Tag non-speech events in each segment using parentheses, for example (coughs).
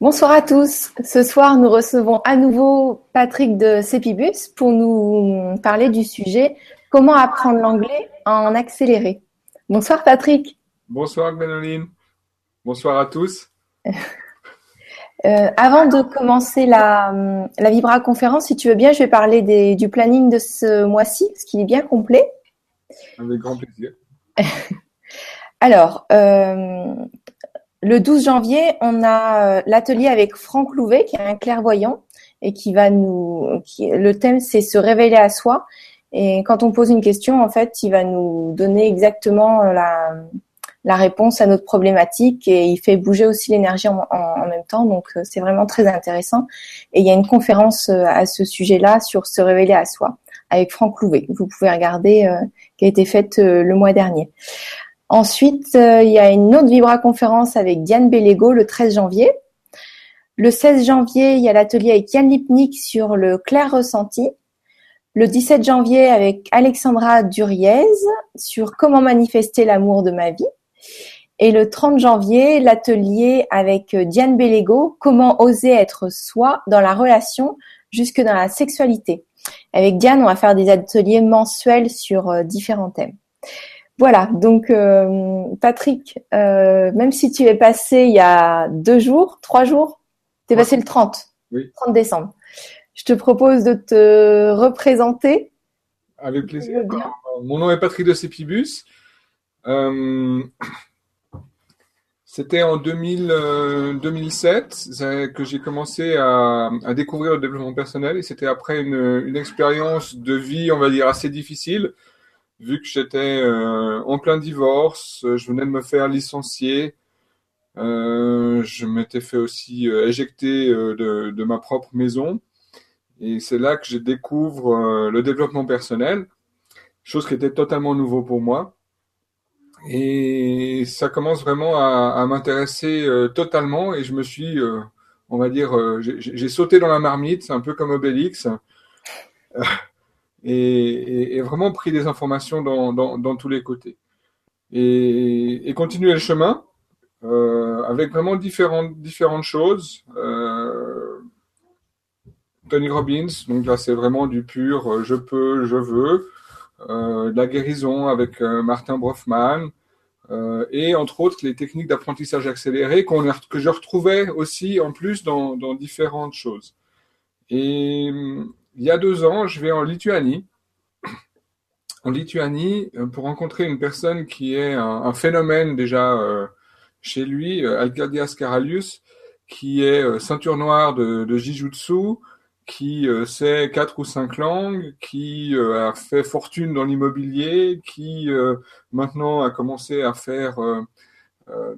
Bonsoir à tous. Ce soir, nous recevons à nouveau Patrick de Cepibus pour nous parler du sujet Comment apprendre l'anglais en accéléré. Bonsoir Patrick. Bonsoir Gwénoline. Bonsoir à tous. (laughs) Euh, avant de commencer la, la Vibra conférence, si tu veux bien, je vais parler des, du planning de ce mois-ci, parce qu'il est bien complet. Avec grand plaisir. (laughs) Alors, euh, le 12 janvier, on a euh, l'atelier avec Franck Louvet, qui est un clairvoyant, et qui va nous. Qui, le thème, c'est se révéler à soi. Et quand on pose une question, en fait, il va nous donner exactement la, la réponse à notre problématique et il fait bouger aussi l'énergie en, même temps. Donc, euh, c'est vraiment très intéressant. Et il y a une conférence euh, à ce sujet-là sur se révéler à soi avec Franck Louvet. Vous pouvez regarder, euh, qui a été faite euh, le mois dernier. Ensuite, euh, il y a une autre Vibra conférence avec Diane Bellego le 13 janvier. Le 16 janvier, il y a l'atelier avec Yann Lipnik sur le clair ressenti. Le 17 janvier avec Alexandra Duriez sur comment manifester l'amour de ma vie. Et le 30 janvier, l'atelier avec Diane Bellego, comment oser être soi dans la relation jusque dans la sexualité. Avec Diane, on va faire des ateliers mensuels sur euh, différents thèmes. Voilà, donc euh, Patrick, euh, même si tu es passé il y a deux jours, trois jours, tu es passé le 30, oui. 30 décembre. Je te propose de te représenter. Avec plaisir. Mon nom est Patrick de Cepibus. Euh, C'était en 2000, euh, 2007 que j'ai commencé à, à, découvrir le développement personnel et c'était après une, une, expérience de vie, on va dire, assez difficile, vu que j'étais euh, en plein divorce, je venais de me faire licencier, euh, je m'étais fait aussi euh, éjecter euh, de, de, ma propre maison et c'est là que je découvre euh, le développement personnel, chose qui était totalement nouveau pour moi. Et ça commence vraiment à, à m'intéresser euh, totalement et je me suis, euh, on va dire, euh, j'ai sauté dans la marmite, un peu comme Obélix, et, vraiment pris des informations dans, dans, tous les côtés. Et, et, continuer le chemin avec vraiment différentes, différentes choses. Tony Robbins, donc là c'est vraiment du pur je peux, je veux euh, la guérison avec euh, Martin Brofman, euh, et entre autres les techniques d'apprentissage accéléré que je retrouvais aussi en plus dans, dans différentes choses. Et il y a deux ans, je vais en Lituanie, en Lituanie, pour rencontrer une personne qui est un, phénomène déjà euh, chez lui, Algardias Karalius, qui est ceinture noire de, de Jijutsu, qui euh, sait quatre ou cinq langues, qui euh, a fait fortune dans l'immobilier, qui euh, maintenant a commencé à faire euh, euh,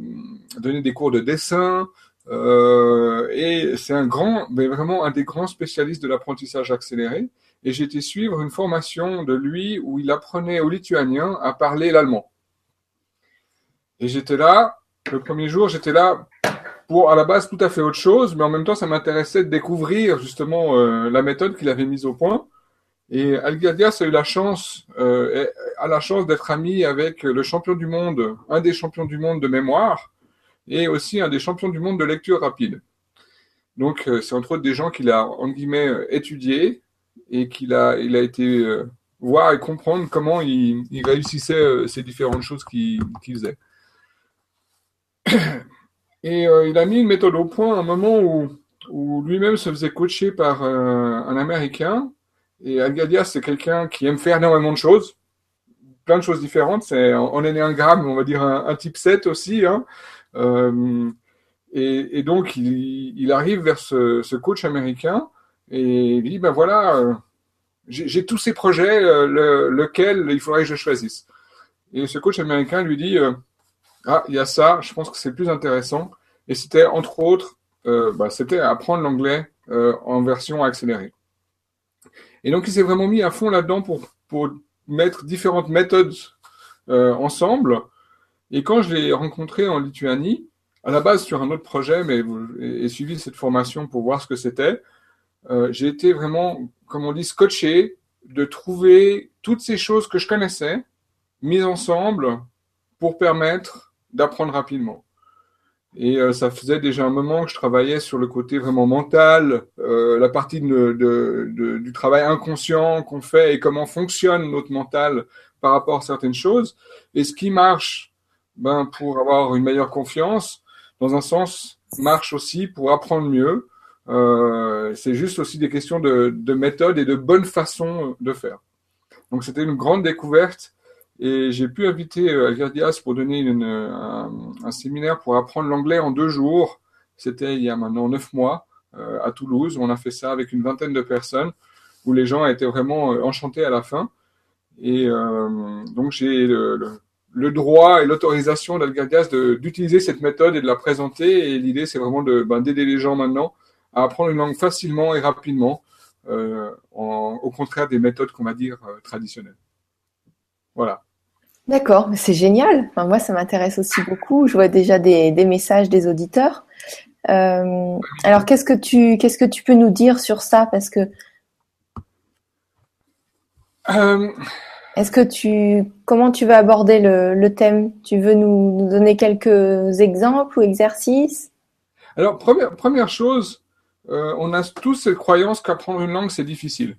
donner des cours de dessin. Et c'est un grand, mais vraiment un des grands spécialistes de l'apprentissage accéléré. Et j'ai été suivre une formation de lui où il apprenait aux Lituaniens à parler l'allemand. Et j'étais là, le premier jour, j'étais là pour à la base tout à fait autre chose, mais en même temps, ça m'intéressait de découvrir justement euh, la méthode qu'il avait mise au point. Et Algadias a eu la chance, euh, a la chance d'être ami avec le champion du monde, un des champions du monde de mémoire, et aussi un des champions du monde de lecture rapide. Donc, euh, c'est entre autres des gens qu'il a, en guillemets, étudié et qu'il a, il a été euh, voir et comprendre comment il, réussissait euh, ces différentes choses qu'il qu faisait. (coughs) Et euh, il a mis une méthode au point à un moment où, lui-même se faisait coacher par euh, un Américain. Et Algadias, c'est quelqu'un qui aime faire énormément de choses, plein de choses différentes. C'est en énéagramme, on va dire un, un type 7 aussi. Hein. Euh, et, donc, il, arrive vers ce, coach américain et il dit, ben voilà, euh, j'ai tous ces projets, euh, le, lequel il faudrait que je choisisse. Et ce coach américain lui dit, ah, il y a ça, je pense que c'est plus intéressant. Et c'était entre autres, bah, c'était apprendre l'anglais en version accélérée. Et donc il s'est vraiment mis à fond là-dedans pour, mettre différentes méthodes ensemble. Et quand je l'ai rencontré en Lituanie, à la base sur un autre projet, mais et, suivi cette formation pour voir ce que c'était, euh, j'ai été vraiment, comme on dit, scotché de trouver toutes ces choses que je connaissais mises ensemble pour permettre d'apprendre rapidement. Et euh, ça faisait déjà un moment que je travaillais sur le côté vraiment mental, euh, la partie de, de, de, du travail inconscient qu'on fait et comment fonctionne notre mental par rapport à certaines choses. Et ce qui marche ben, pour avoir une meilleure confiance, dans un sens, marche aussi pour apprendre mieux. Euh, c'est juste aussi des questions de, de méthode et de bonne façon de faire. Donc c'était une grande découverte et j'ai pu inviter euh, Algardias pour donner une, un, un, séminaire pour apprendre l'anglais en deux jours. C'était il y a maintenant neuf mois euh, à Toulouse. On a fait ça avec une vingtaine de personnes où les gens étaient vraiment euh, enchantés à la fin. Et euh, donc j'ai le, le, le, droit et l'autorisation d'Algardias d'utiliser cette méthode et de la présenter. Et l'idée, c'est vraiment de ben, d'aider les gens maintenant à apprendre une langue facilement et rapidement, euh, en, au contraire des méthodes qu'on va dire traditionnelles. Voilà. D'accord, c'est génial. Enfin, moi, ça m'intéresse aussi beaucoup. Je vois déjà des, des messages des auditeurs. Euh, alors, qu'est-ce que tu qu'est-ce que tu peux nous dire sur ça? Parce que euh... est-ce que tu comment tu vas aborder le, le thème? Tu veux nous, nous, donner quelques exemples ou exercices? Alors, première première chose, euh, on a tous cette croyance qu'apprendre une langue c'est difficile.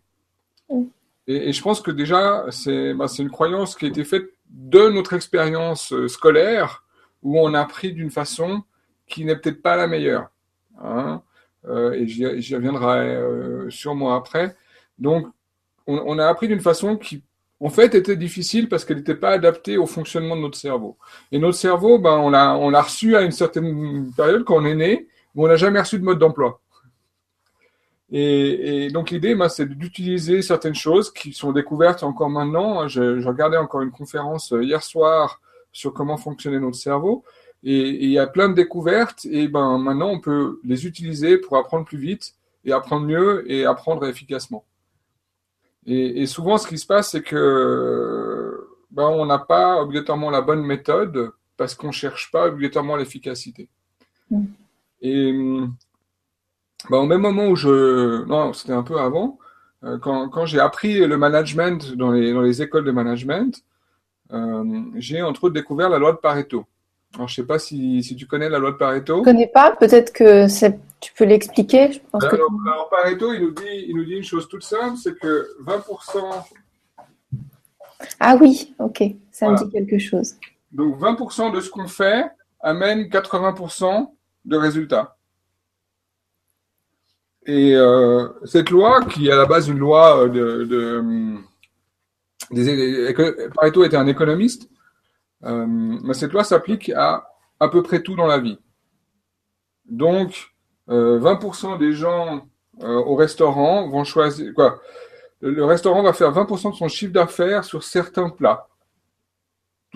Et, et, je pense que déjà, c'est bah, une croyance qui a été faite de notre expérience euh, scolaire où on a appris d'une façon qui n'est peut-être pas la meilleure. Hein euh, et j'y reviendrai euh, sûrement après. Donc, on, on a appris d'une façon qui, en fait, était difficile parce qu'elle n'était pas adaptée au fonctionnement de notre cerveau. Et notre cerveau, ben, on l'a on l'a reçu à une certaine période quand on est né, mais on n'a jamais reçu de mode d'emploi. Et, donc l'idée, bah, c'est d'utiliser certaines choses qui sont découvertes encore maintenant. Je, je, regardais encore une conférence euh, hier soir sur comment fonctionnait notre cerveau. Et, il y a plein de découvertes. Et ben maintenant, on peut les utiliser pour apprendre plus vite et apprendre mieux et apprendre efficacement. Et, et souvent, ce qui se passe, c'est que ben, on n'a pas obligatoirement la bonne méthode parce qu'on cherche pas obligatoirement l'efficacité. Mmh. Et bah, au même moment où je... Non, c'était un peu avant. Euh, quand, quand j'ai appris le management dans les, dans les écoles de management, euh, j'ai entre autres découvert la loi de Pareto. Alors, je sais pas si, si tu connais la loi de Pareto. Je connais pas. Peut-être que tu peux l'expliquer? Je pense alors, que... alors, Pareto, il nous, dit, il nous dit une chose toute simple, c'est que 20%... Ah oui, ok. Ça voilà. me dit quelque chose. Donc 20% de ce qu'on fait amène 80% de résultats. Et euh, cette loi, qui est à la base une loi de, de des, Pareto était un économiste, euh, mais cette loi s'applique à à peu près tout dans la vie. Donc, euh, 20% des gens euh, au restaurant vont choisir quoi le, restaurant va faire 20% de son chiffre d'affaires sur certains plats,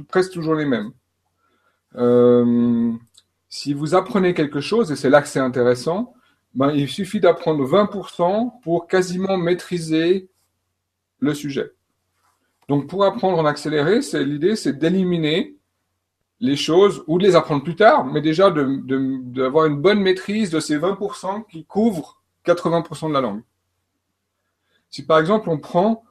presque toujours les mêmes. Euh, si vous apprenez quelque chose, et c'est là que c'est intéressant, ben, il suffit d'apprendre 20% pour quasiment maîtriser le sujet. Donc, pour apprendre en accéléré, l'idée, c'est d'éliminer les choses ou de les apprendre plus tard, mais déjà d'avoir une bonne maîtrise de ces 20% qui couvrent 80% de la langue. Si par exemple on prend,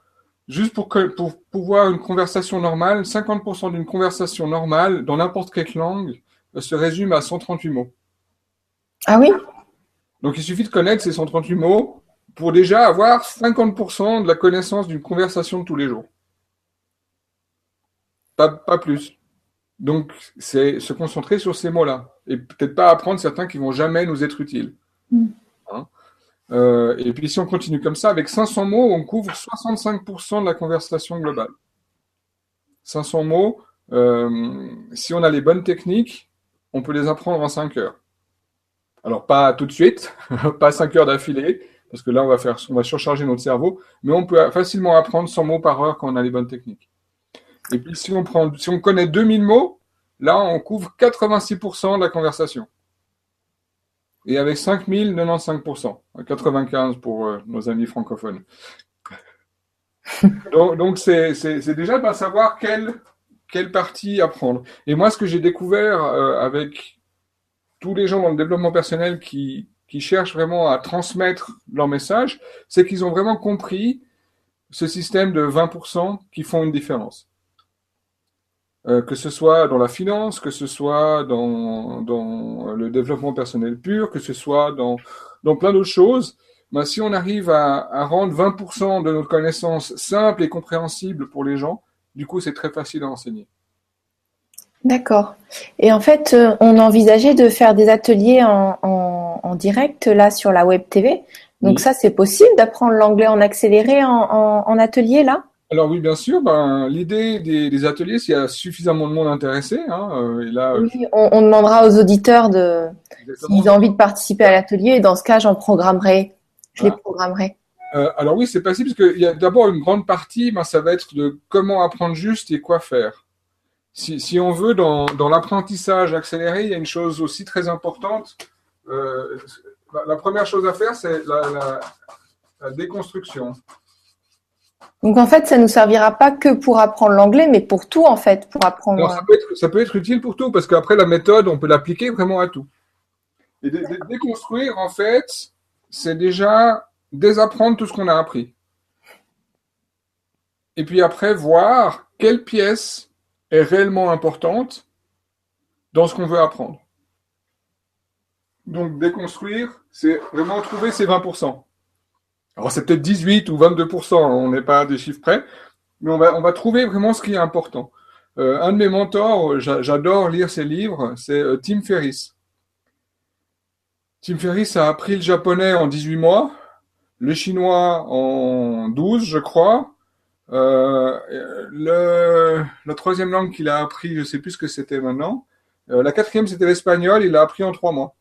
juste pour, que, pour pouvoir une conversation normale, 50% d'une conversation normale dans n'importe quelle langue se résume à 138 mots. Ah oui? Donc il suffit de connaître ces 138 mots pour déjà avoir 50% de la connaissance d'une conversation de tous les jours. Pas, pas plus. Donc c'est se concentrer sur ces mots-là et peut-être pas apprendre certains qui vont jamais nous être utiles. Mm. Hein euh, et puis si on continue comme ça, avec 500 mots, on couvre 65% de la conversation globale. 500 mots, euh, si on a les bonnes techniques, on peut les apprendre en 5 heures. Alors pas tout de suite, (laughs) pas 5 heures d'affilée, parce que là on va faire, on va surcharger notre cerveau, mais on peut facilement apprendre 100 mots par heure quand on a les bonnes techniques. Et puis si on prend, si on connaît 2000 mots, là on couvre 86% de la conversation. Et avec 5000, 95%, 95 pour euh, nos amis francophones. (laughs) donc c'est déjà de savoir quelle quelle partie apprendre. Et moi ce que j'ai découvert euh, avec tous les gens dans le développement personnel qui, qui cherchent vraiment à transmettre leur message, c'est qu'ils ont vraiment compris ce système de 20% qui font une différence. Euh, que ce soit dans la finance, que ce soit dans, dans le développement personnel pur, que ce soit dans, dans plein d'autres choses. Ben, si on arrive à, à rendre 20% de notre connaissance simple et compréhensible pour les gens, du coup, c'est très facile à enseigner. D'accord. Et en fait, euh, on envisageait de faire des ateliers en, en, en direct là sur la web TV. Donc Oui. ça, c'est possible d'apprendre l'anglais en accéléré en, en, en atelier là? Alors oui, bien sûr, ben, l'idée des, des ateliers, s'il y a suffisamment de monde intéressé, hein, euh, et là, Oui, on, on demandera aux auditeurs de s'ils ont envie de participer à l'atelier. Et dans ce cas, j'en programmerai. Je les programmerai. Euh, alors oui, c'est possible parce qu'il y a d'abord une grande partie, ben, ça va être de comment apprendre juste et quoi faire. Si, si on veut, dans, dans l'apprentissage accéléré, il y a une chose aussi très importante. Euh, la, la première chose à faire, c'est la, la, la déconstruction. Donc en fait, ça nous servira pas que pour apprendre l'anglais, mais pour tout en fait, pour apprendre. Alors, ça, peut être, ça peut être utile pour tout, parce qu'après, la méthode, on peut l'appliquer vraiment à tout. Et dé- dé- déconstruire, en fait, c'est déjà désapprendre tout ce qu'on a appris. Et puis après, voir quelle pièce est réellement importante dans ce qu'on veut apprendre. Donc, déconstruire, c'est vraiment trouver ces 20%. Alors, c'est peut-être 18 ou 22%, on n'est pas à des chiffres près, mais on va, on va trouver vraiment ce qui est important. Euh, un de mes mentors, j'a- j'adore lire ses livres, c'est euh, Tim Ferriss. Tim Ferriss a appris le japonais en 18 mois, le chinois en 12, je crois. Euh, le, la troisième langue qu'il a appris, je sais plus ce que c'était maintenant. Euh, la quatrième, c'était l'espagnol, il l'a appris en trois mois.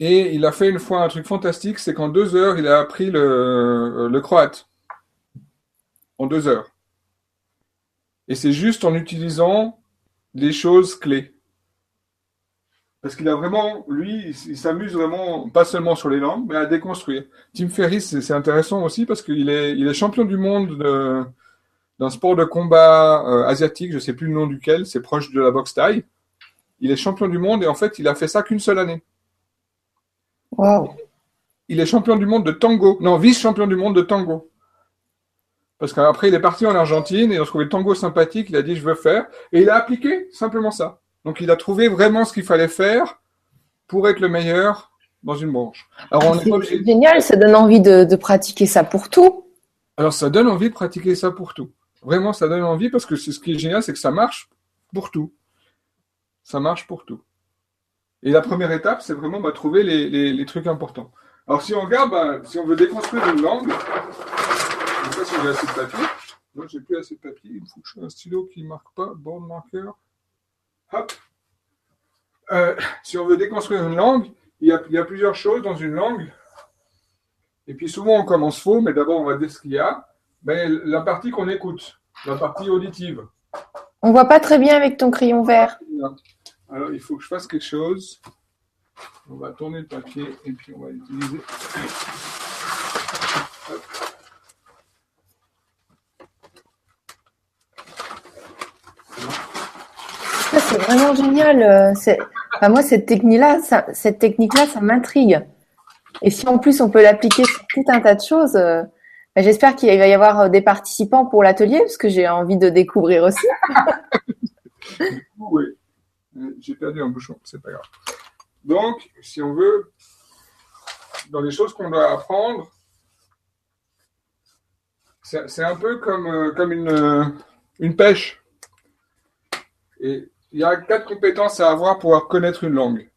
Et il a fait une fois un truc fantastique, c'est qu'en deux heures, il a appris le, le croate. En deux heures. Et c'est juste en utilisant les choses clés. Parce qu'il a vraiment, lui, il s'amuse vraiment, pas seulement sur les langues, mais à déconstruire. Tim Ferriss, c'est intéressant aussi parce qu'il est, champion du monde de- d'un sport de combat euh, asiatique, je sais plus le nom duquel, c'est proche de la boxe thaï. Il est champion du monde et en fait, il a fait ça qu'une seule année. Il est champion du monde de tango. Non, vice-champion du monde de tango. Parce qu'après, il est parti en Argentine et il a trouvé le tango sympathique. Il a dit, je veux faire. Et il a appliqué simplement ça. Donc, il a trouvé vraiment ce qu'il fallait faire pour être le meilleur dans une branche. Alors, obligé. C'est génial, ça donne envie de, de pratiquer ça pour tout. Alors, ça donne envie de pratiquer ça pour tout. Vraiment, ça donne envie parce que c'est ce qui est génial, c'est que ça marche pour tout. Ça marche pour tout. Et la première étape, c'est vraiment bah, trouver les, les, les trucs importants. Alors, si on regarde, bah, si on veut déconstruire une langue, je sais pas si j'ai assez de papier. Moi, j'ai plus assez de papier. Il me faut que je fasse un stylo qui ne marque pas, board marker. Hop. Euh, si on veut déconstruire une langue, il y, a, il y a plusieurs choses dans une langue. Et puis souvent on commence faux, mais d'abord on va dire ce qu'il y a. Ben, la partie qu'on écoute, la partie auditive. On voit pas très bien avec ton crayon vert. Alors il faut que je fasse quelque chose. On va tourner le papier et puis on va l'utiliser. C'est vraiment génial. euh, Enfin, moi, cette technique-là, ça, cette technique-là, ça m'intrigue. Et si en plus on peut l'appliquer sur tout un tas de choses, euh, ben, j'espère qu'il va y avoir euh, des participants pour l'atelier, parce que j'ai envie de découvrir aussi. (laughs) Oui. J'ai perdu un bouchon, c'est pas grave. Donc, si on veut, dans les choses qu'on doit apprendre, c'est c'est un peu comme, euh, comme une, euh, une pêche. Et il y a quatre compétences à avoir pour connaître une langue.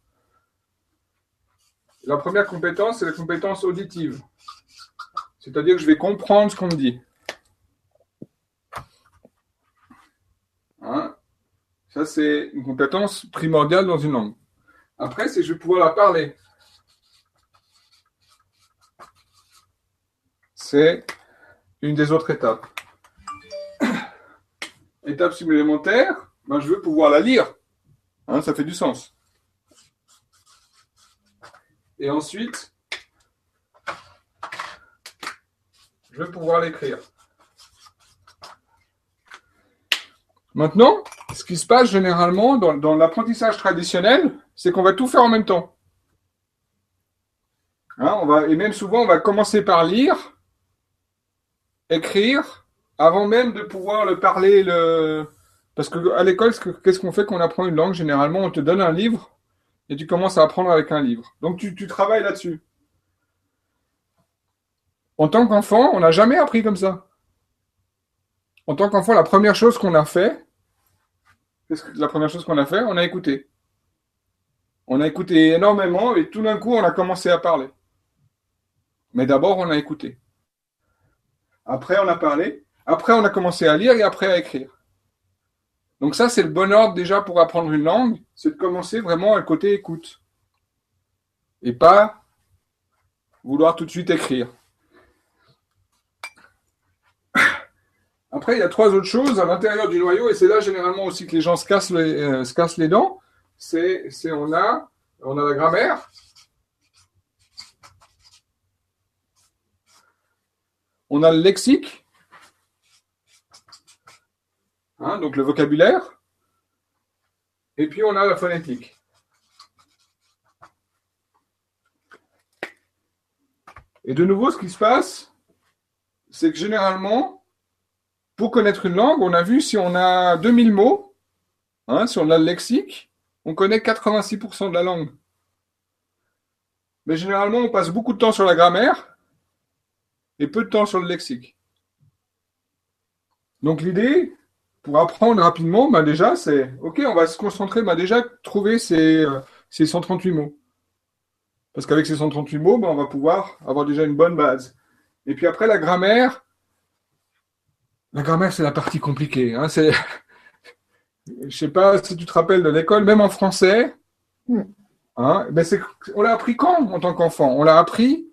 La première compétence, c'est la compétence auditive. C'est-à-dire que je vais comprendre ce qu'on me dit. Hein ça, c'est une compétence primordiale dans une langue. Après, c'est je vais pouvoir la parler. C'est une des autres étapes. (coughs) Étape supplémentaire, ben, je veux pouvoir la lire. Hein, ça fait du sens. Et ensuite, je vais pouvoir l'écrire. Maintenant, ce qui se passe généralement dans, l'apprentissage traditionnel, c'est qu'on va tout faire en même temps. Hein, on va, et même souvent, on va commencer par lire, écrire, avant même de pouvoir le parler, le, Parce qu'à l'école, qu'est-ce qu'on fait quand on apprend une langue? Généralement, on te donne un livre et tu commences à apprendre avec un livre. Donc tu, tu travailles là-dessus. En tant qu'enfant, on n'a jamais appris comme ça. En tant qu'enfant, la première chose qu'on a fait, la première chose qu'on a fait, on a écouté. On a écouté énormément et tout d'un coup, on a commencé à parler. Mais d'abord, on a écouté. Après, on a parlé. Après, on a commencé à lire et après à écrire. Donc ça, c'est le bon ordre déjà pour apprendre une langue, c'est de commencer vraiment à côté écoute. Et pas vouloir tout de suite écrire. Après, il y a trois autres choses à l'intérieur du noyau, et c'est là généralement aussi que les gens se cassent les, euh, se cassent les dents. C'est, on a, on a la grammaire, on a le lexique, hein, donc le vocabulaire, et puis on a la phonétique. Et de nouveau, ce qui se passe, c'est que généralement, pour connaître une langue, on a vu si on a 2000 mots, hein, si on a le lexique, on connaît 86% de la langue. Mais généralement, on passe beaucoup de temps sur la grammaire et peu de temps sur le lexique. Donc l'idée, pour apprendre rapidement, bah déjà, c'est OK, on va se concentrer, bah déjà, trouver ces, 138 euh, mots. Parce qu'avec ces 138 mots, bah, on va pouvoir avoir déjà une bonne base. Et puis après, la grammaire, la grammaire, c'est la partie compliquée. Hein, c'est... Je sais pas si tu te rappelles de l'école, même en français. Hmm. Hein, ben c'est... On l'a appris quand en tant qu'enfant? On l'a appris.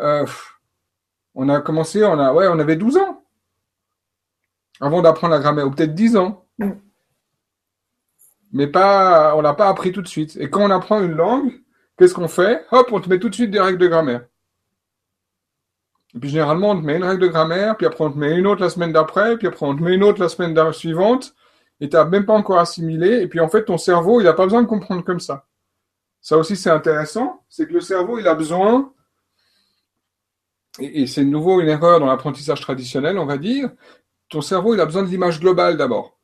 Euh, on a commencé, on, a, ouais, on avait 12 ans avant d'apprendre la grammaire, ou peut-être 10 ans. Hmm. Mais pas, on l'a pas appris tout de suite. Et quand on apprend une langue, qu'est-ce qu'on fait? Hop, on te met tout de suite des règles de grammaire. Et puis généralement, on te met une règle de grammaire, puis après on te met une autre la semaine d'après, puis après on te met une autre la semaine suivante, et tu n'as même pas encore assimilé, et puis en fait ton cerveau, il n'a pas besoin de comprendre comme ça. Ça aussi c'est intéressant, c'est que le cerveau, il a besoin, et, c'est de nouveau une erreur dans l'apprentissage traditionnel, on va dire, ton cerveau, il a besoin de l'image globale d'abord.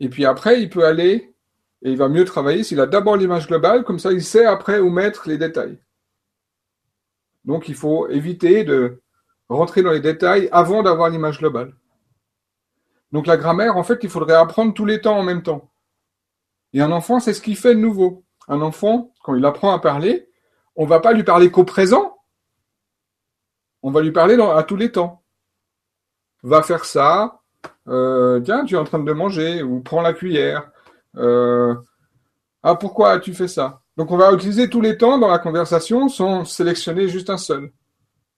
Et puis après, il peut aller, et il va mieux travailler s'il a d'abord l'image globale, comme ça il sait après où mettre les détails. Donc il faut éviter de rentrer dans les détails avant d'avoir l'image globale. Donc la grammaire, en fait, il faudrait apprendre tous les temps en même temps. Et un enfant, c'est ce qu'il fait de nouveau. Un enfant, quand il apprend à parler, on ne va pas lui parler qu'au présent, on va lui parler à tous les temps. Va faire ça, euh, tiens, tu es en train de manger, ou prends la cuillère. Euh, ah, pourquoi as-tu fait ça? Donc on va utiliser tous les temps dans la conversation sans sélectionner juste un seul.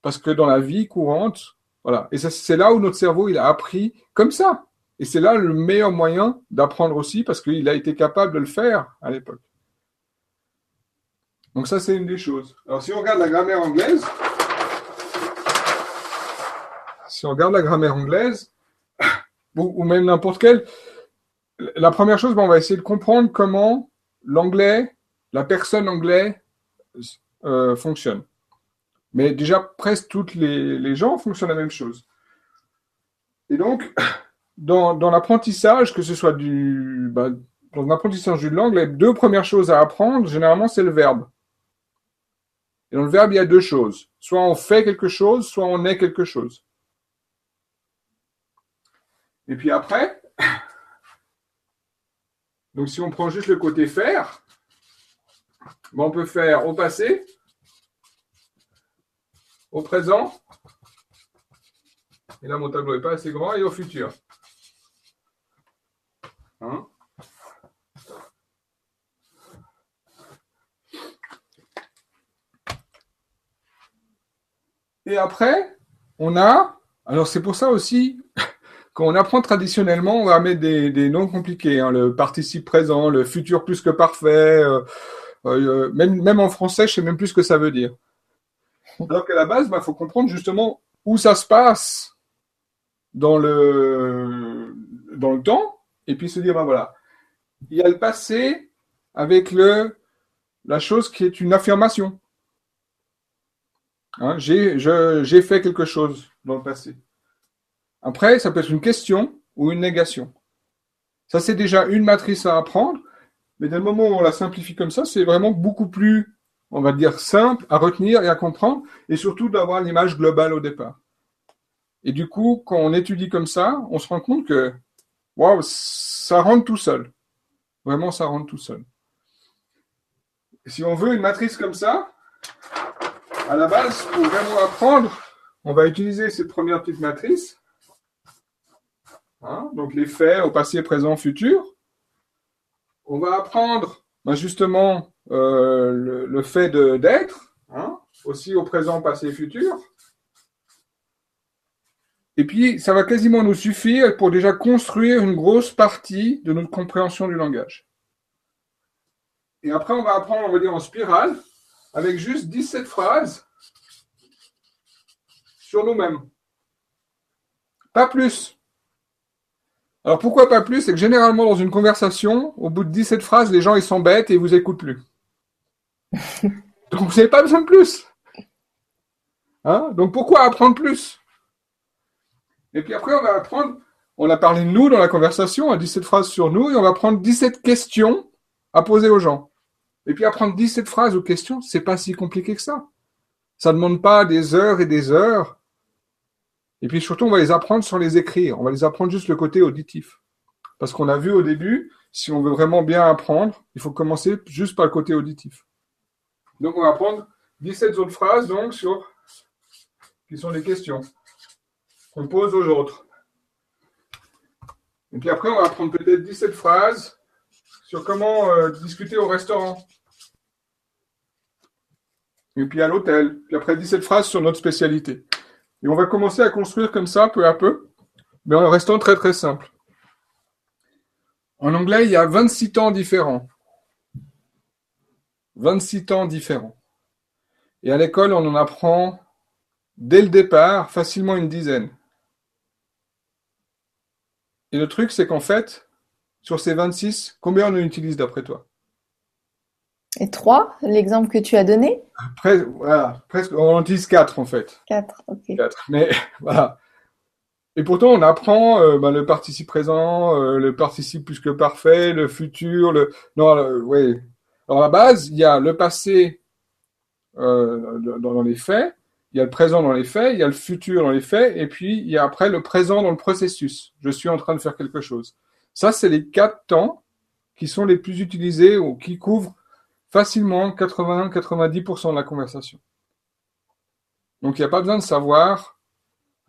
Parce que dans la vie courante, voilà. Et c'est là où notre cerveau, il a appris comme ça. Et c'est là le meilleur moyen d'apprendre aussi parce qu'il a été capable de le faire à l'époque. Donc ça, c'est une des choses. Alors si on regarde la grammaire anglaise, si on regarde la grammaire anglaise, (coughs) ou, même n'importe quelle, la première chose, ben, on va essayer de comprendre comment l'anglais la personne anglaise euh, fonctionne. Mais déjà, presque toutes les, gens fonctionnent la même chose. Et donc, dans, l'apprentissage, que ce soit du, bah, dans l'apprentissage d'une langue, les deux premières choses à apprendre, généralement, c'est le verbe. Et dans le verbe, il y a deux choses. Soit on fait quelque chose, soit on est quelque chose. Et puis après, donc si on prend juste le côté faire, on peut faire au passé, au présent, et là mon tableau n'est pas assez grand, et au futur. Hein et après, on a, alors c'est pour ça aussi, (laughs) quand on apprend traditionnellement, on va mettre des, noms compliqués, hein, le participe présent, le futur plus que parfait, euh, euh, même, même en français, je sais même plus ce que ça veut dire. Alors qu'à la base, il bah, faut comprendre justement où ça se passe dans le, dans le temps, et puis se dire, ben voilà, il y a le passé avec le, la chose qui est une affirmation. Hein, j'ai fait quelque chose dans le passé. Après, ça peut être une question ou une négation. Ça, c'est déjà une matrice à apprendre, mais dès le moment où on la simplifie comme ça, c'est vraiment beaucoup plus, on va dire, simple à retenir et à comprendre, et surtout d'avoir l'image globale au départ. Et du coup, quand on étudie comme ça, on se rend compte que, waouh, ça rentre tout seul. Vraiment, ça rentre tout seul. si on veut une matrice comme ça, à la base, pour vraiment apprendre, on va utiliser cette première petite matrice. Hein, donc les faits au passé, présent, futur. On va apprendre ben, justement euh, le, fait d'être, hein, aussi au présent, passé, futur. Et puis, ça va quasiment nous suffire pour déjà construire une grosse partie de notre compréhension du langage. Et après, on va apprendre, on va dire, en spirale, avec juste 17 phrases sur nous-mêmes. Pas plus. Alors pourquoi pas plus? C'est que généralement dans une conversation, au bout de 17 phrases, les gens ils s'embêtent et ils vous écoutent plus. (laughs) Donc vous n'avez pas besoin de plus. Hein? Donc pourquoi apprendre plus? Et puis après on va apprendre, on a parlé de nous dans la conversation, à 17 phrases sur nous, et on va prendre 17 questions à poser aux gens. Et puis apprendre 17 phrases ou questions, c'est pas si compliqué que ça. Ça ne demande pas des heures et des heures. Et puis surtout, on va les apprendre sans les écrire. On va les apprendre juste le côté auditif. Parce qu'on a vu au début, si on veut vraiment bien apprendre, il faut commencer juste par le côté auditif. Donc on va apprendre 17 autres phrases donc sur qui sont les questions qu'on pose aux autres. Et puis après, on va apprendre peut-être 17 phrases sur comment euh, discuter au restaurant. Et puis à l'hôtel. Puis après 17 phrases sur notre spécialité. Et on va commencer à construire comme ça, peu à peu, mais en restant très très simple. En anglais, il y a 26 temps différents. 26 temps différents. Et à l'école, on en apprend dès le départ facilement une dizaine. Et le truc, c'est qu'en fait, sur ces 26, combien on en utilise d'après toi? Et trois, l'exemple que tu as donné Après, voilà, presque, on en utilise quatre en fait. Quatre, ok. Quatre, mais (laughs) voilà. Et pourtant, on apprend euh, ben, le participe présent, euh, le participe plus que parfait, le futur, le. Non, oui. Alors, à la base, il y a le passé euh, dans, dans, les faits, il y a le présent dans les faits, il y a le futur dans les faits, et puis il y a après le présent dans le processus. Je suis en train de faire quelque chose. Ça, c'est les quatre temps qui sont les plus utilisés ou qui couvrent facilement 80-90% de la conversation. Donc il n'y a pas besoin de savoir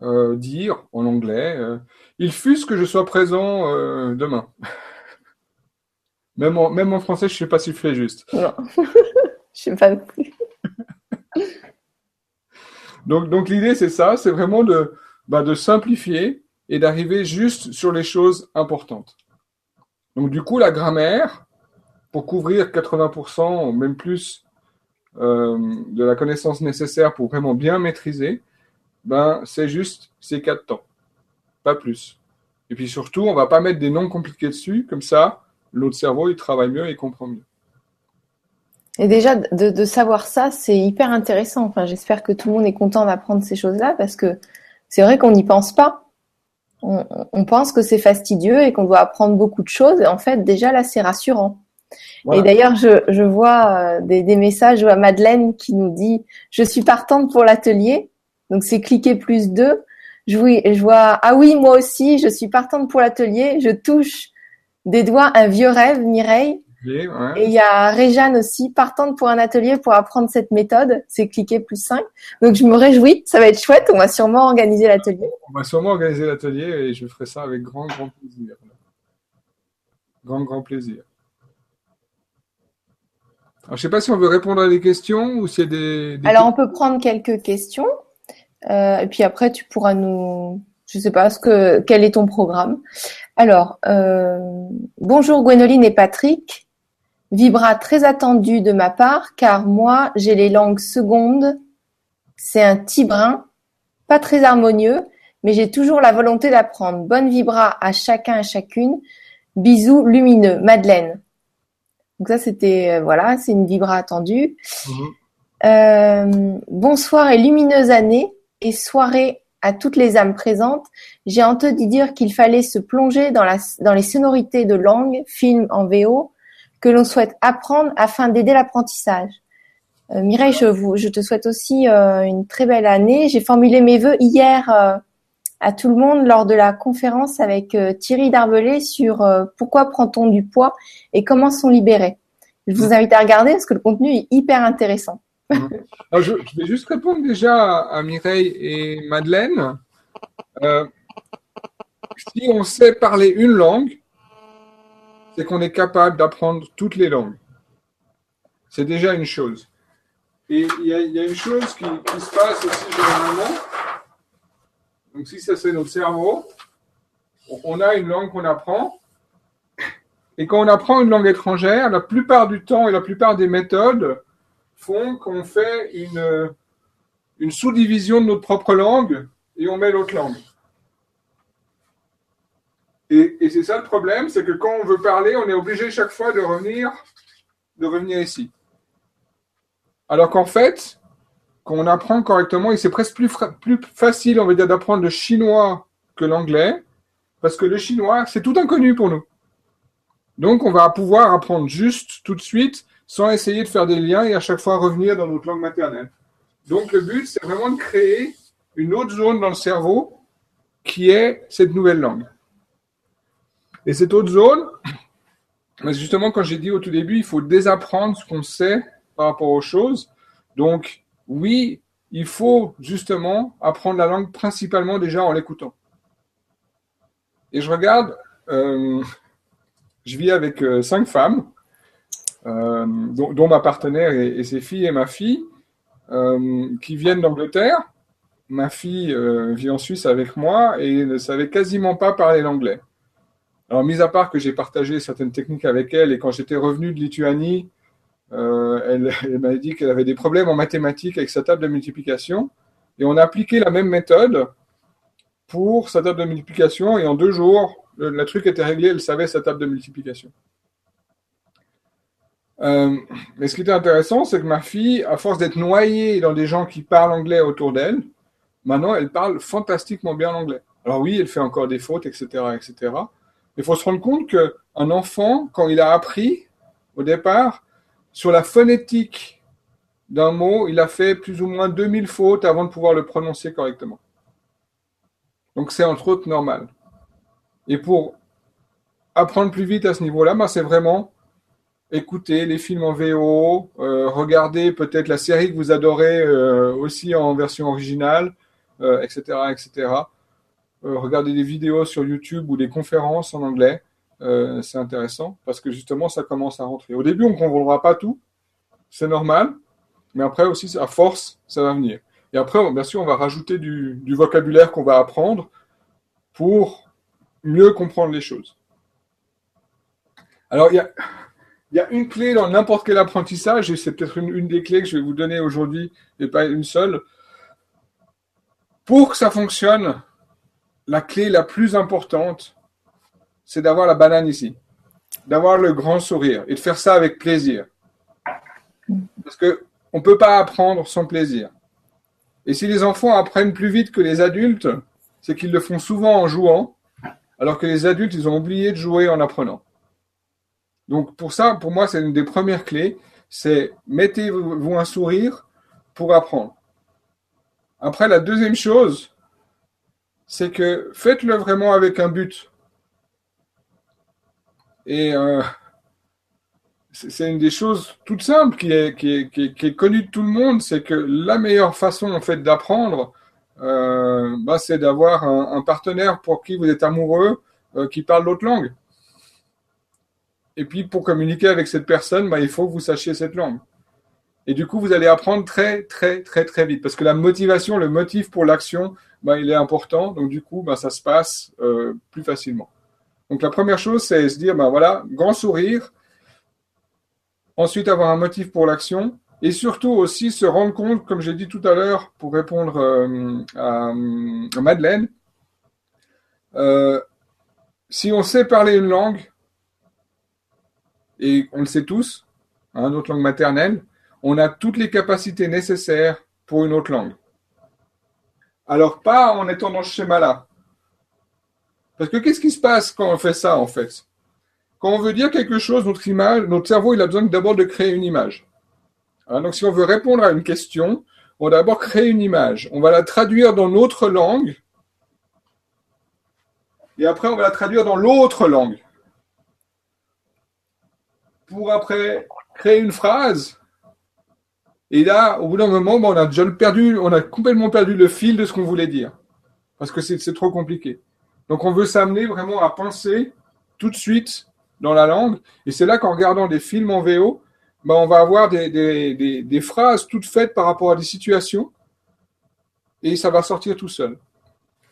euh, dire en anglais euh, il fût que je sois présent euh, demain. (laughs) même, en, même en français, je ne sais pas si je fais juste. Non, (laughs) je sais pas plus. (laughs) donc donc l'idée c'est ça, c'est vraiment de, bah, de simplifier et d'arriver juste sur les choses importantes. Donc du coup, la grammaire, pour couvrir 80% ou même plus euh, de la connaissance nécessaire pour vraiment bien maîtriser, ben, c'est juste ces quatre temps, pas plus. Et puis surtout, on va pas mettre des noms compliqués dessus, comme ça, l'autre cerveau, il travaille mieux et comprend mieux. Et déjà, de, savoir ça, c'est hyper intéressant. Enfin, j'espère que tout le monde est content d'apprendre ces choses-là, parce que c'est vrai qu'on n'y pense pas. On, on pense que c'est fastidieux et qu'on doit apprendre beaucoup de choses. Et en fait, déjà là, c'est rassurant. Et d'ailleurs, je, je vois euh, des, des, messages à Madeleine qui nous dit Je suis partante pour l'atelier. Donc, c'est cliquer plus deux. Je, je vois Ah oui, moi aussi, je suis partante pour l'atelier. Je touche des doigts un vieux rêve, Mireille. Et il y a Réjeanne aussi, partante pour un atelier pour apprendre cette méthode. C'est cliquer plus 5. Donc, je me réjouis. Ça va être chouette. On va sûrement organiser l'atelier. On va sûrement organiser l'atelier et je ferai ça avec grand, grand plaisir. Grand, grand plaisir. Alors, je ne sais pas si on veut répondre à des questions ou s'il y a des, Alors, on peut prendre quelques questions. Euh, et puis après, tu pourras nous. Je ne sais pas ce que quel est ton programme. Alors, euh, bonjour Gwénoline et Patrick. Vibra très attendu de ma part, car moi, j'ai les langues secondes. C'est un tibrin, pas très harmonieux, mais j'ai toujours la volonté d'apprendre. Bonne vibra à chacun et chacune. Bisous lumineux. Madeleine. Donc ça, c'était euh, voilà, c'est une vibra attendue. Mhm. Euh, bonsoir et lumineuse année et soirée à toutes les âmes présentes, j'ai entendu dire qu'il fallait se plonger dans, la, dans les sonorités de langues, films en VO, que l'on souhaite apprendre afin d'aider l'apprentissage. Euh, Mireille, je, vous, je te souhaite aussi euh, une très belle année. J'ai formulé mes vœux hier à tout le monde lors de la conférence avec euh, Thierry Darbelé sur pourquoi prend-on du poids et comment s'en libérer. Je vous invite à regarder parce que le contenu est hyper intéressant. Alors je, je, vais juste répondre déjà à Mireille et Madeleine. si on sait parler une langue, c'est qu'on est capable d'apprendre toutes les langues. C'est déjà une chose. Et il y, y, a une chose qui, qui, se passe aussi généralement. Donc, si ça c'est notre cerveau, on a une langue qu'on apprend. Et quand on apprend une langue étrangère, la plupart du temps et la plupart des méthodes font qu'on fait une, une sous-division de notre propre langue et on met l'autre langue. Et, c'est ça le problème, c'est que quand on veut parler, on est obligé chaque fois de revenir, de revenir ici. Alors qu'en fait, quand on apprend correctement, et c'est presque plus, plus facile, on va dire, d'apprendre le chinois que l'anglais, parce que le chinois, c'est tout inconnu pour nous. Donc, on va pouvoir apprendre juste tout de suite, sans essayer de faire des liens et à chaque fois revenir dans notre langue maternelle. Donc, le but, c'est vraiment de créer une autre zone dans le cerveau qui est cette nouvelle langue. Et cette autre zone, justement, quand j'ai dit au tout début, il faut désapprendre ce qu'on sait par rapport aux choses. Donc, oui, il faut justement apprendre la langue principalement déjà en l'écoutant. Et je regarde, euh, je vis avec euh, cinq femmes, euh, dont, ma partenaire et, et, ses filles et ma fille, qui viennent d'Angleterre. Ma fille vit en Suisse avec moi et ne savait quasiment pas parler l'anglais. Alors, mis à part que j'ai partagé certaines techniques avec elle, et quand j'étais revenu de Lituanie, euh, elle, (laughs) m'a dit qu'elle avait des problèmes en mathématiques avec sa table de multiplication, et on a appliqué la même méthode pour sa table de multiplication, et en deux jours, le, truc était réglé, elle savait sa table de multiplication. Euh, mais ce qui était intéressant, c'est que ma fille, à force d'être noyée dans des gens qui parlent anglais autour d'elle, maintenant elle parle fantastiquement bien l'anglais. Alors oui, elle fait encore des fautes, etc., etc. Il faut se rendre compte qu'un enfant, quand il a appris au départ, sur la phonétique d'un mot, il a fait plus ou moins 2000 fautes avant de pouvoir le prononcer correctement. Donc c'est entre autres normal. Et pour apprendre plus vite à ce niveau-là, ben c'est vraiment écouter les films en VO, euh, regarder peut-être la série que vous adorez euh, aussi en version originale, etc., etc. Euh, regarder des vidéos sur YouTube ou des conférences en anglais, euh, c'est intéressant parce que justement ça commence à rentrer. Au début, on ne comprendra pas tout, c'est normal, mais après aussi, à force, ça va venir. Et après, bien sûr, on va rajouter du, vocabulaire qu'on va apprendre pour mieux comprendre les choses. Alors, il y a, il y a une clé dans n'importe quel apprentissage, et c'est peut-être une, une, des clés que je vais vous donner aujourd'hui, et pas une seule. Pour que ça fonctionne, la clé la plus importante, c'est d'avoir la banane ici, d'avoir le grand sourire et de faire ça avec plaisir. Parce que on peut pas apprendre sans plaisir. Et si les enfants apprennent plus vite que les adultes, c'est qu'ils le font souvent en jouant, alors que les adultes, ils ont oublié de jouer en apprenant. Donc pour ça, pour moi, c'est une des premières clés, c'est mettez-vous un sourire pour apprendre. Après, la deuxième chose, c'est que faites-le vraiment avec un but. Et euh, c'est une des choses toutes simples qui est, connue de tout le monde, c'est que la meilleure façon en fait d'apprendre, euh, bah, c'est d'avoir un, partenaire pour qui vous êtes amoureux, euh, qui parle l'autre langue. Et puis pour communiquer avec cette personne, bah, il faut que vous sachiez cette langue. Et du coup, vous allez apprendre très, très, très, très vite. Parce que la motivation, le motif pour l'action, bah, il est important. Donc, du coup, ça se passe plus facilement. Donc, la première chose, c'est se dire, bah, voilà, grand sourire. Ensuite, avoir un motif pour l'action. Et surtout aussi se rendre compte, comme j'ai dit tout à l'heure, pour répondre euh, à, à, Madeleine, euh, si on sait parler une langue, et on le sait tous, hein, notre langue maternelle, on a toutes les capacités nécessaires pour une autre langue. Alors pas en étant dans ce schéma-là. Parce que qu'est-ce qui se passe quand on fait ça en fait? Quand on veut dire quelque chose, notre image, notre cerveau, il a besoin d'abord de créer une image. Hein, donc si on veut répondre à une question, on va d'abord créer une image. On va la traduire dans notre langue. Et après, on va la traduire dans l'autre langue. Pour après créer une phrase. Et là, au bout d'un moment, on a déjà perdu, on a complètement perdu le fil de ce qu'on voulait dire. Parce que c'est trop compliqué. Donc, on veut s'amener vraiment à penser tout de suite dans la langue. Et c'est là qu'en regardant des films en VO, ben, on va avoir des, phrases toutes faites par rapport à des situations et ça va sortir tout seul.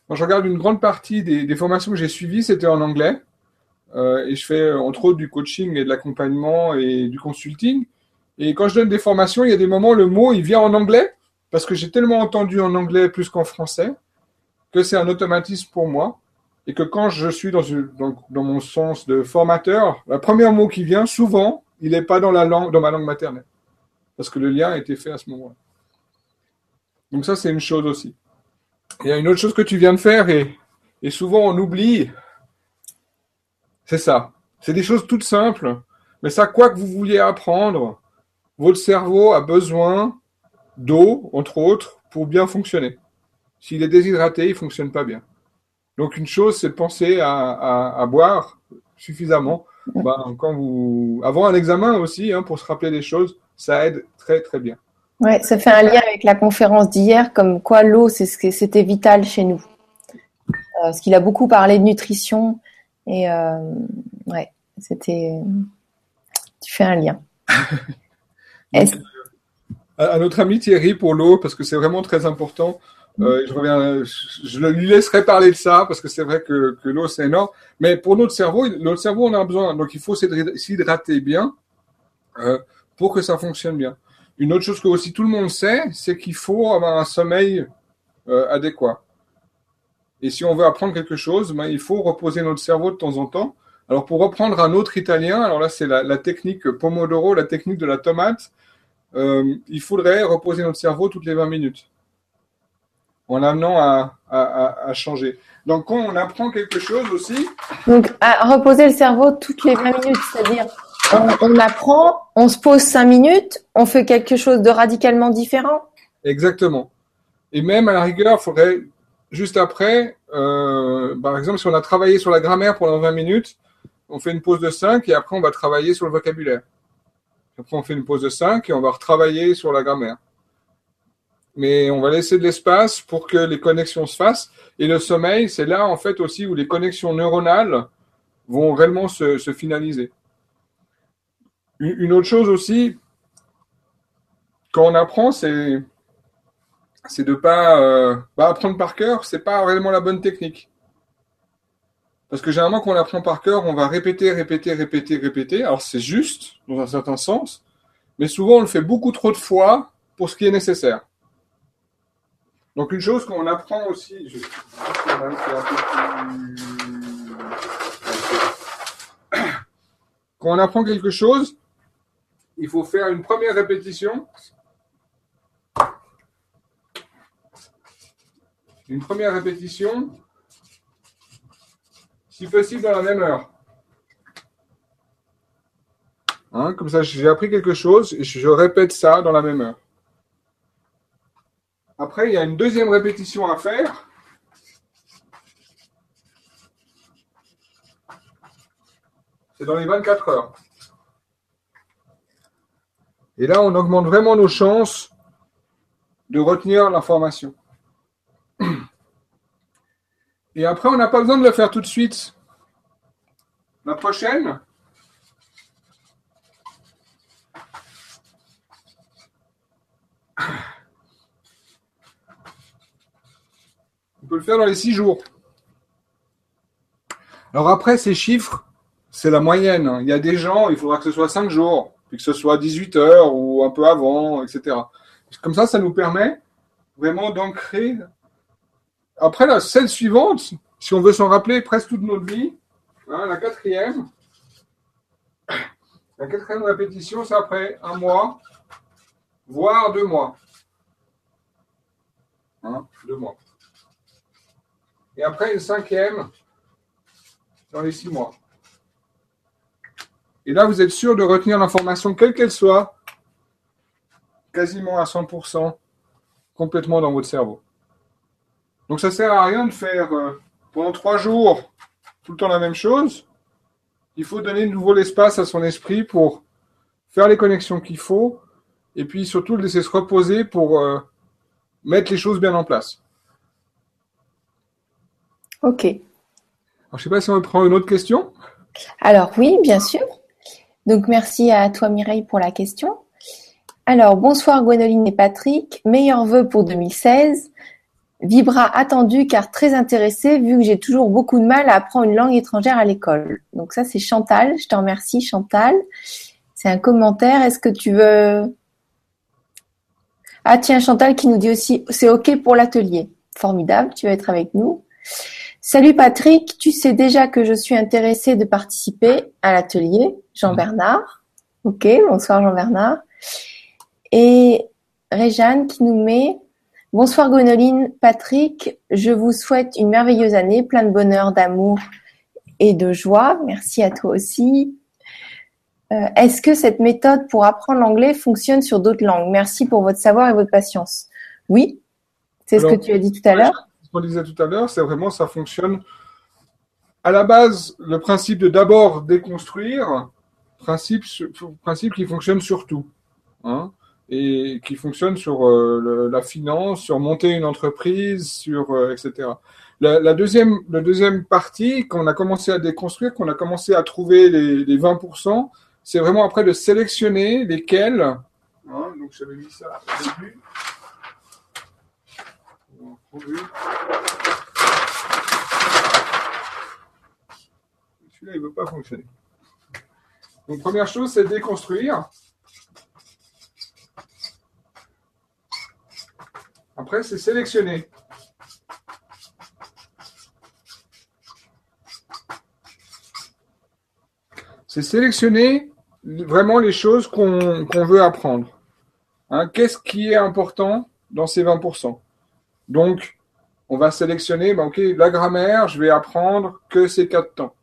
Quand je regarde une grande partie des, formations que j'ai suivies, c'était en anglais. Euh, et je fais entre autres du coaching et de l'accompagnement et du consulting. Et quand je donne des formations, il y a des moments, le mot, il vient en anglais, parce que j'ai tellement entendu en anglais plus qu'en français, que c'est un automatisme pour moi. Et que quand je suis dans, mon sens de formateur, le premier mot qui vient, souvent, il n'est pas dans ma langue maternelle. Parce que le lien a été fait à ce moment-là. Donc ça, c'est une chose aussi. Il y a une autre chose que tu viens de faire et, et souvent on oublie. C'est ça. C'est des choses toutes simples. Mais ça, quoi que vous vouliez apprendre, votre cerveau a besoin d'eau, entre autres, pour bien fonctionner. S'il est déshydraté, il ne fonctionne pas bien. Donc une chose, c'est de penser à, à boire suffisamment bah, quand vous... Avant un examen aussi, hein, pour se rappeler des choses, ça aide très très bien. Ouais, ça fait un lien avec la conférence d'hier, comme quoi l'eau, c'était vital chez nous. Euh, parce qu'il a beaucoup parlé de nutrition et euh, ouais, c'était. Tu fais un lien. (laughs) à notre ami Thierry pour l'eau, parce que c'est vraiment très important. Euh, je reviens, je lui laisserai parler de ça parce que c'est vrai que, que l'eau c'est énorme. Mais pour notre cerveau, notre cerveau on a besoin, donc il faut s'hydrater bien euh, pour que ça fonctionne bien. Une autre chose que aussi tout le monde sait, c'est qu'il faut avoir un sommeil euh, adéquat. Et si on veut apprendre quelque chose, ben, il faut reposer notre cerveau de temps en temps. Alors pour reprendre un autre italien, alors là c'est la, la, technique Pomodoro, la technique de la tomate. Euh, il faudrait reposer notre cerveau toutes les 20 minutes en amenant à, à, à, changer. Donc, quand on apprend quelque chose aussi. Donc, à reposer le cerveau toutes les 20 minutes, c'est-à-dire, on, apprend, on se pose 5 minutes, on fait quelque chose de radicalement différent. Exactement. Et même à la rigueur, il faudrait, juste après, euh, par exemple, si on a travaillé sur la grammaire pendant 20 minutes, on fait une pause de 5 et après, on va travailler sur le vocabulaire. Après, on fait une pause de 5 et on va retravailler sur la grammaire mais on va laisser de l'espace pour que les connexions se fassent. Et le sommeil, c'est là en fait aussi où les connexions neuronales vont réellement se, finaliser. Une autre chose aussi, quand on apprend, c'est c'est de pas euh, bah, apprendre par cœur, c'est pas réellement la bonne technique. Parce que généralement, quand on apprend par cœur, on va répéter, répéter, répéter, répéter. Alors c'est juste dans un certain sens, mais souvent on le fait beaucoup trop de fois pour ce qui est nécessaire. Donc une chose qu'on apprend aussi, (coughs) quand on apprend quelque chose, il faut faire une première répétition. Une première répétition, si possible dans la même heure. Hein, comme ça, j'ai appris quelque chose et je répète ça dans la même heure. Après, il y a une deuxième répétition à faire. C'est dans les 24 heures. Et là, on augmente vraiment nos chances de retenir l'information. Et après, on n'a pas besoin de le faire tout de suite. La prochaine, On peut le faire dans les six jours. Alors après, ces chiffres, c'est la moyenne. Il y a des gens, il faudra que ce soit cinq jours, puis que ce soit 18 heures ou un peu avant, etc. Comme ça, ça nous permet vraiment d'ancrer. Après, la celle suivante, si on veut s'en rappeler presque toute notre vie, hein, la quatrième, la quatrième répétition, c'est après un mois, voire deux mois. Hein, deux mois. Et après une cinquième dans les six mois. Et là, vous êtes sûr de retenir l'information, quelle qu'elle soit, quasiment à 100%, complètement dans votre cerveau. Donc ça ne sert à rien de faire euh, pendant trois jours tout le temps la même chose. Il faut donner de nouveau l'espace à son esprit pour faire les connexions qu'il faut et puis surtout le laisser se reposer pour euh, mettre les choses bien en place. Ok. je ne sais pas si on prend une autre question. Alors oui, bien sûr. Donc merci à toi Mireille pour la question. Alors bonsoir Gwénoline et Patrick. Meilleurs vœux pour 2016. Vibra attendu car très intéressé vu que j'ai toujours beaucoup de mal à apprendre une langue étrangère à l'école. Donc ça c'est Chantal. Je te remercie Chantal. C'est un commentaire. Est-ce que tu veux... Ah tiens Chantal qui nous dit aussi c'est ok pour l'atelier. Formidable, tu vas être avec nous. Salut Patrick, tu sais déjà que je suis intéressée de participer à l'atelier. Jean-Bernard. Ok, bonsoir Jean-Bernard. Et Réjeanne qui nous met Bonsoir Gwénoline, Patrick, je vous souhaite une merveilleuse année, plein de bonheur, d'amour et de joie. Merci à toi aussi. Euh, est-ce que cette méthode pour apprendre l'anglais fonctionne sur d'autres langues? Merci pour votre savoir et votre patience. Oui, c'est ce que tu as dit tout à l'heure. Qu'on disait tout à l'heure, c'est vraiment ça fonctionne. À la base, le principe de d'abord déconstruire, principe, principe qui fonctionne sur tout. Hein et qui fonctionne sur euh, la finance, sur monter une entreprise, sur euh, etc. La, deuxième, la deuxième partie, qu'on a commencé à déconstruire, qu'on a commencé à trouver les, les 20%, c'est vraiment après de sélectionner lesquels. Hein. Celui-là, il ne veut pas fonctionner. Donc première chose, c'est déconstruire. Après, c'est sélectionner. C'est sélectionner vraiment les choses qu'on veut apprendre. Hein, qu'est-ce qui est important dans ces 20% Donc, on va sélectionner, ben, ok, la grammaire, je vais apprendre que ces quatre temps.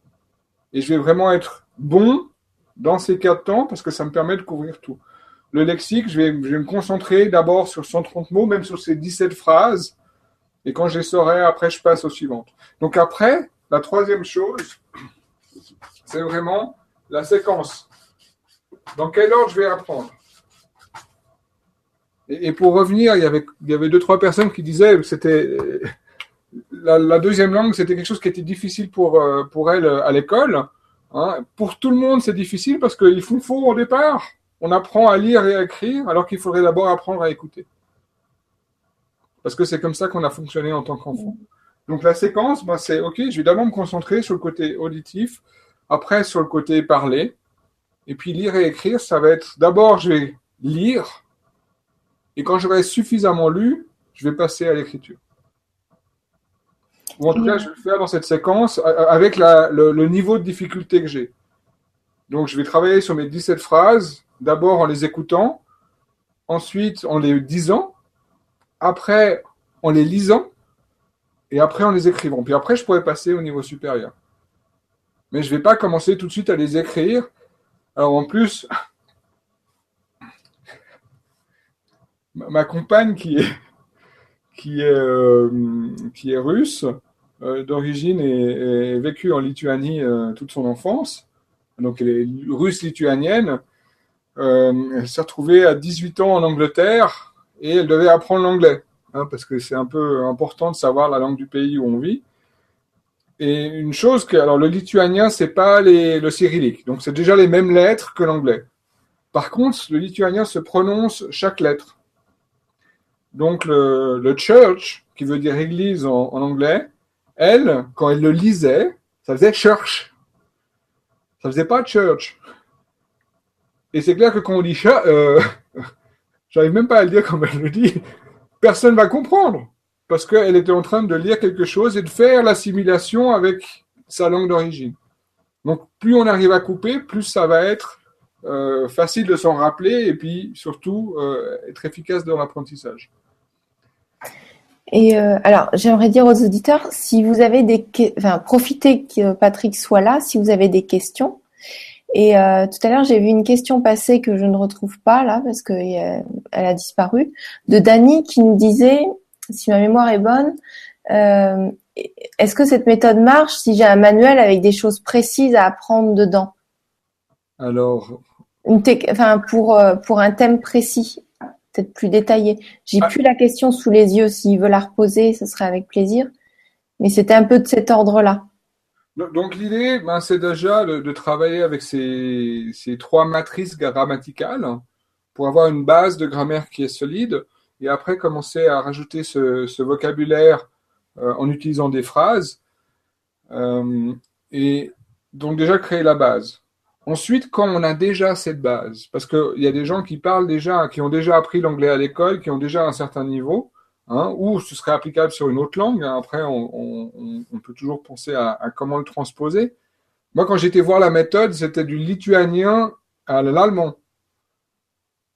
Et je vais vraiment être bon dans ces quatre temps parce que ça me permet de couvrir tout le lexique, je vais, me concentrer d'abord sur 130 mots, même sur ces 17 phrases. Et quand je les saurai, après, je passe aux suivantes. Donc après, la troisième chose, c'est vraiment la séquence. Dans quel ordre je vais apprendre? Et, pour revenir, il y, avait, il y avait deux, trois personnes qui disaient que c'était la, deuxième langue, c'était quelque chose qui était difficile pour, euh, pour elles à l'école. Hein. Pour tout le monde, c'est difficile parce qu'ils font faux au départ on apprend à lire et à écrire alors qu'il faudrait d'abord apprendre à écouter. Parce que c'est comme ça qu'on a fonctionné en tant qu'enfant. Donc la séquence, ben, c'est OK, je vais d'abord me concentrer sur le côté auditif, après sur le côté parler, et puis lire et écrire, ça va être d'abord je vais lire, et quand j'aurai suffisamment lu, je vais passer à l'écriture. Ou en tout cas, je vais le faire dans cette séquence avec le niveau de difficulté que j'ai. Donc je vais travailler sur mes 17 phrases, D'abord en les écoutant, ensuite en les disant, après en les lisant, et après en les écrivant. Puis après, je pourrais passer au niveau supérieur. Mais je ne vais pas commencer tout de suite à les écrire. Alors en plus, ma compagne qui est, (laughs) qui est, euh, qui est russe, euh, d'origine et, vécue en Lituanie euh, toute son enfance, donc elle est russe-lituanienne, elle s'est retrouvée à 18 ans en Angleterre et elle devait apprendre l'anglais, hein, parce que c'est un peu important de savoir la langue du pays où on vit. Et une chose que, alors le lituanien, c'est pas les, le cyrillique, donc c'est déjà les mêmes lettres que l'anglais. Par contre, le lituanien se prononce chaque lettre. Donc le, church, qui veut dire église en, en, anglais, elle, quand elle le lisait, ça faisait church. Ça faisait pas church. Et c'est clair que quand on dit chat, euh, (laughs) j'arrive même pas à le dire comme elle le dit, personne va comprendre. Parce qu'elle était en train de lire quelque chose et de faire l'assimilation avec sa langue d'origine. Donc plus on arrive à couper, plus ça va être euh, facile de s'en rappeler et puis surtout euh, être efficace dans l'apprentissage. Et euh, alors, j'aimerais dire aux auditeurs, si vous avez des, enfin, profitez que Patrick soit là, si vous avez des questions. Et euh, tout à l'heure, j'ai vu une question passer que je ne retrouve pas là parce que euh, elle a disparu, de Dani qui nous disait, si ma mémoire est bonne, euh, est-ce que cette méthode marche si j'ai un manuel avec des choses précises à apprendre dedans? Alors, Une enfin, pour euh, pour un thème précis, peut-être plus détaillé. J'ai Ah. plus la question sous les yeux. S'il veut la reposer, ce serait avec plaisir. Mais c'était un peu de cet ordre-là. donc l'idée, ben, c'est déjà de, de travailler avec ces, ces trois matrices grammaticales pour avoir une base de grammaire qui est solide et après commencer à rajouter ce, ce vocabulaire euh, en utilisant des phrases Euh, et donc déjà créer la base. Ensuite, quand on a déjà cette base, parce qu'il y a des gens qui parlent déjà, qui ont déjà appris l'anglais à l'école, qui ont déjà un certain niveau, hein, ou ce serait applicable sur une autre langue. hein. Après, on, peut toujours penser à, à comment le transposer. Moi, quand j'étais voir la méthode, c'était du lituanien à l'allemand.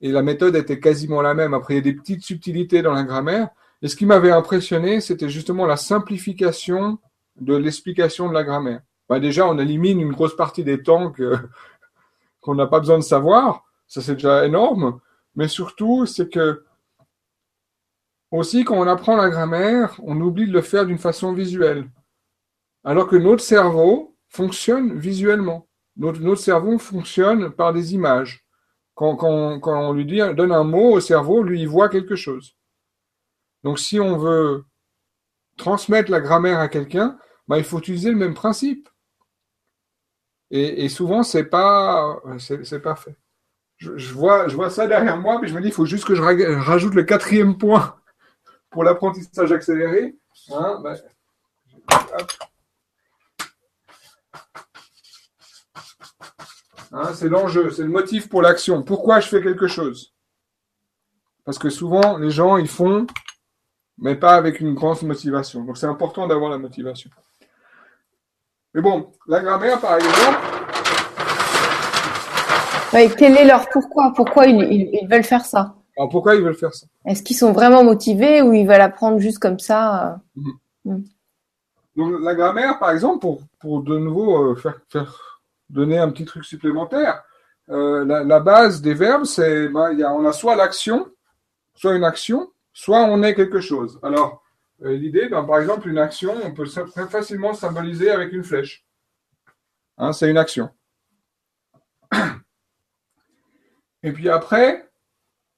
Et la méthode était quasiment la même. Après, il y a des petites subtilités dans la grammaire. Et ce qui m'avait impressionné, c'était justement la simplification de l'explication de la grammaire. Bah, déjà, on élimine une grosse partie des temps que- (laughs) qu'on n'a pas besoin de savoir. Ça, c'est déjà énorme. Mais surtout, c'est que aussi, quand on apprend la grammaire, on oublie de le faire d'une façon visuelle. Alors que notre cerveau fonctionne visuellement. Notre, notre cerveau fonctionne par des images. Quand, quand, quand on lui dit, donne un mot au cerveau, lui, il voit quelque chose. Donc, si on veut transmettre la grammaire à quelqu'un, bah, il faut utiliser le même principe. Et, souvent, c'est pas, pas fait. Je, vois, je vois ça derrière moi, mais je me dis, il faut juste que je ra- rajoute le quatrième point pour l'apprentissage accéléré. Hein, hop. Hein, c'est l'enjeu, c'est le motif pour l'action. Pourquoi je fais quelque chose? Parce que souvent, les gens, ils font, mais pas avec une grande motivation. Donc, c'est important d'avoir la motivation. Mais bon, la grammaire, par exemple, Ouais, quel est leur pourquoi? Pourquoi ils, ils- ils veulent faire ça? Alors pourquoi ils veulent faire ça? Est-ce qu'ils sont vraiment motivés ou ils veulent apprendre juste comme ça euh? Donc, la grammaire, par exemple, pour, pour de nouveau euh, faire, faire donner un petit truc supplémentaire, euh, la, la base des verbes, c'est ben, y a, on a soit l'action, soit une action, soit on est quelque chose. Alors, l'idée, ben, par exemple, une action, on peut très facilement symboliser avec une flèche. Hein, c'est une action. Et puis après,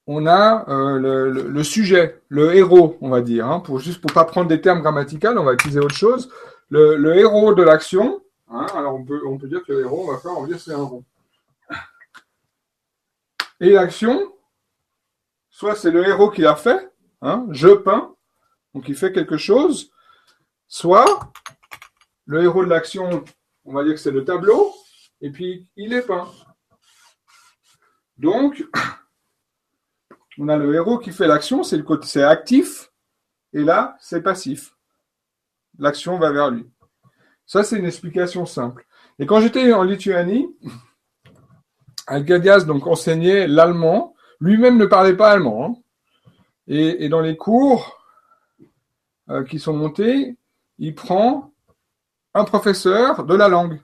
on a euh, le, sujet, le héros, on va dire. Hein, pour juste pour pas prendre des termes grammaticaux, on va utiliser autre chose. Le, héros de l'action. hein, alors on peut on peut dire que le héros, on va faire, on va dire c'est un rond. Et l'action, soit c'est le héros qui l'a fait, je peins, donc il fait quelque chose, soit le héros de l'action, on va dire que c'est le tableau, et puis il est peint. Donc, (clears throat) on a le héros qui fait l'action, c'est actif, et là, c'est passif. L'action va vers lui. Ça, c'est une explication simple. Et quand j'étais en Lituanie, (clears throat) Algadias donc enseignait l'allemand. Lui-même ne parlait pas allemand. hein. Et dans les cours euh, qui sont montés, il prend un professeur de la langue.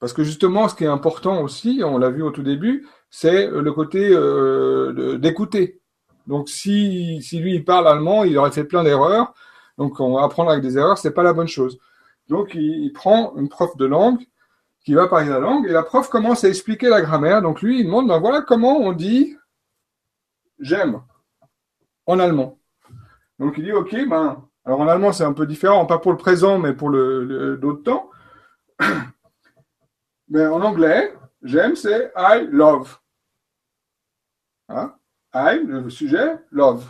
Parce que justement, ce qui est important aussi, on l'a vu au tout début, c'est le côté euh, d'écouter. Donc si, si lui il parle allemand, il aurait fait plein d'erreurs. Donc on va apprendre avec des erreurs, c'est pas la bonne chose. Donc il, il prend une prof de langue qui va parler la langue et la prof commence à expliquer la grammaire. Donc lui il demande ben voilà comment on dit j'aime en allemand. Donc il dit ok ben alors en allemand c'est un peu différent, pas pour le présent mais pour le, d'autres temps. (coughs) Mais en anglais j'aime c'est I love. Hein? I, le sujet, love.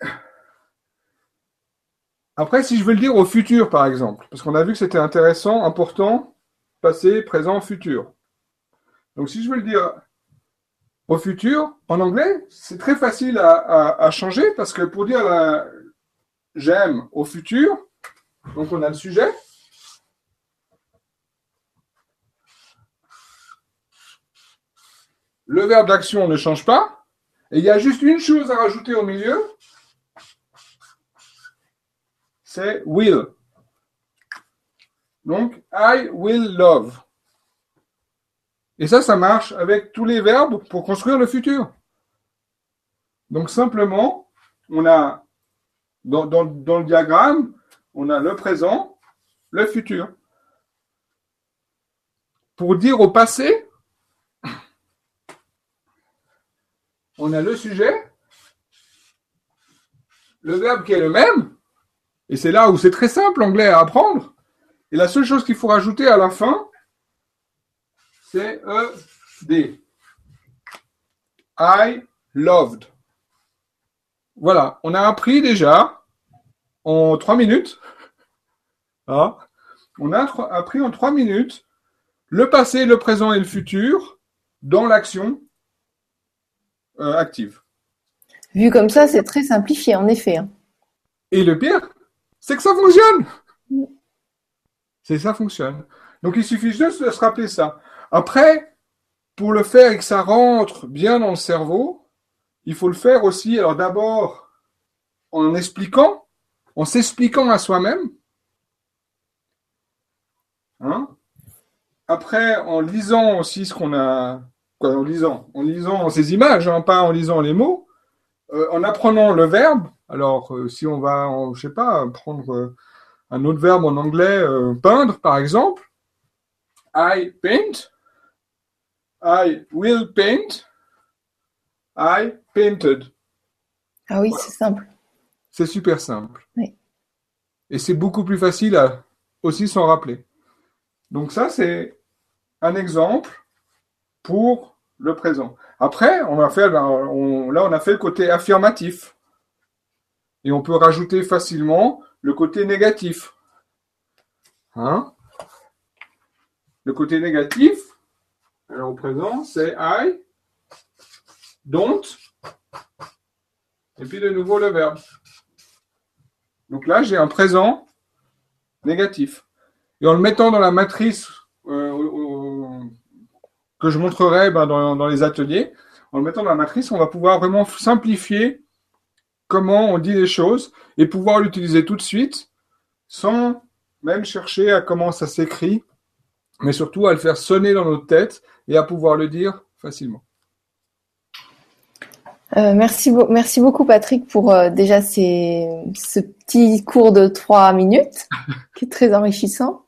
(coughs) Après, si je veux le dire au futur, par exemple, parce qu'on a vu que c'était intéressant, important, passé, présent, futur. Donc, si je veux le dire au futur, en anglais, c'est très facile à, changer parce que pour dire j'aime au futur, donc on a le sujet. Le verbe d'action ne change pas. Et il y a juste une chose à rajouter au milieu. c'est will. Donc, I will love. Et ça, ça marche avec tous les verbes pour construire le futur. Donc, simplement, on a, dans, le diagramme, on a le présent, le futur. Pour dire au passé, on a le sujet, le verbe qui est le même, et c'est là où c'est très simple l'anglais à apprendre. Et la seule chose qu'il faut rajouter à la fin, c'est ED. I loved. Voilà, on a appris déjà en trois minutes. Ah, on a appris en trois minutes le passé, le présent et le futur dans l'action euh, active. Vu comme ça, c'est très simplifié, en effet. Hein. Et le pire, c'est que ça fonctionne. C'est ça fonctionne. Donc il suffit juste de se rappeler ça. Après, pour le faire et que ça rentre bien dans le cerveau, il faut le faire aussi. Alors d'abord, en expliquant, en s'expliquant à soi-même. Hein Après, en lisant aussi ce qu'on a, quoi, en lisant, en lisant ces images, hein, pas en lisant les mots. Euh, en apprenant le verbe, alors euh, si on va, je sais pas, prendre euh, un autre verbe en anglais, peindre par exemple, I paint, I will paint, I painted. Ah oui, c'est simple. C'est super simple. Et c'est beaucoup plus facile à aussi s'en rappeler. Donc ça, c'est un exemple pour le présent. Après, on va faire, là, on a fait le côté affirmatif. Et on peut rajouter facilement le côté négatif. Hein? Le côté négatif, alors au présent, c'est I don't. Et puis de nouveau le verbe. Donc là, j'ai un présent négatif. Et en le mettant dans la matrice euh, que je montrerai ben, dans, les ateliers. En le mettant dans la matrice, on va pouvoir vraiment simplifier comment on dit les choses et pouvoir l'utiliser tout de suite sans même chercher à comment ça s'écrit, mais surtout à le faire sonner dans notre tête et à pouvoir le dire facilement. Euh, merci, merci beaucoup Patrick pour euh, déjà ce petit cours de trois minutes (laughs) qui est très enrichissant.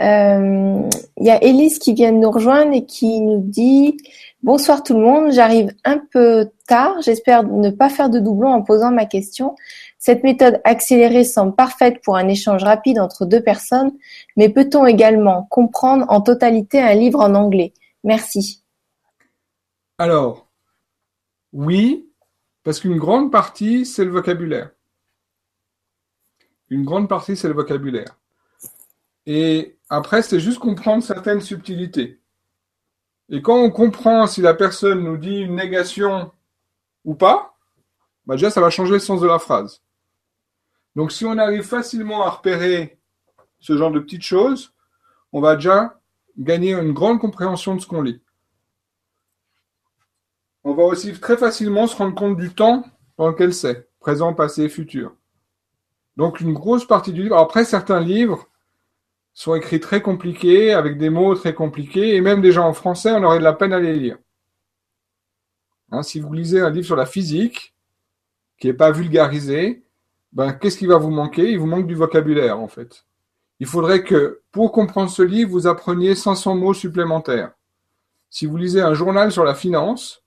Euh, il y a Elise qui vient de nous rejoindre et qui nous dit Bonsoir tout le monde, j'arrive un peu tard, j'espère ne pas faire de doublon en posant ma question. Cette méthode accélérée semble parfaite pour un échange rapide entre deux personnes, mais peut-on également comprendre en totalité un livre en anglais? Merci. Alors, oui, parce qu'une grande partie, c'est le vocabulaire. Une grande partie, c'est le vocabulaire. Et après, c'est juste comprendre certaines subtilités. Et quand on comprend si la personne nous dit une négation ou pas, bah déjà, ça va changer le sens de la phrase. Donc, si on arrive facilement à repérer ce genre de petites choses, on va déjà gagner une grande compréhension de ce qu'on lit. On va aussi très facilement se rendre compte du temps dans lequel c'est, présent, passé, futur. Donc, une grosse partie du livre. Après, certains livres, sont écrits très compliqués, avec des mots très compliqués, et même déjà en français, on aurait de la peine à les lire. Hein, si vous lisez un livre sur la physique, qui n'est pas vulgarisé, ben, qu'est-ce qui va vous manquer? Il vous manque du vocabulaire, en fait. Il faudrait que, pour comprendre ce livre, vous appreniez 500 mots supplémentaires. Si vous lisez un journal sur la finance,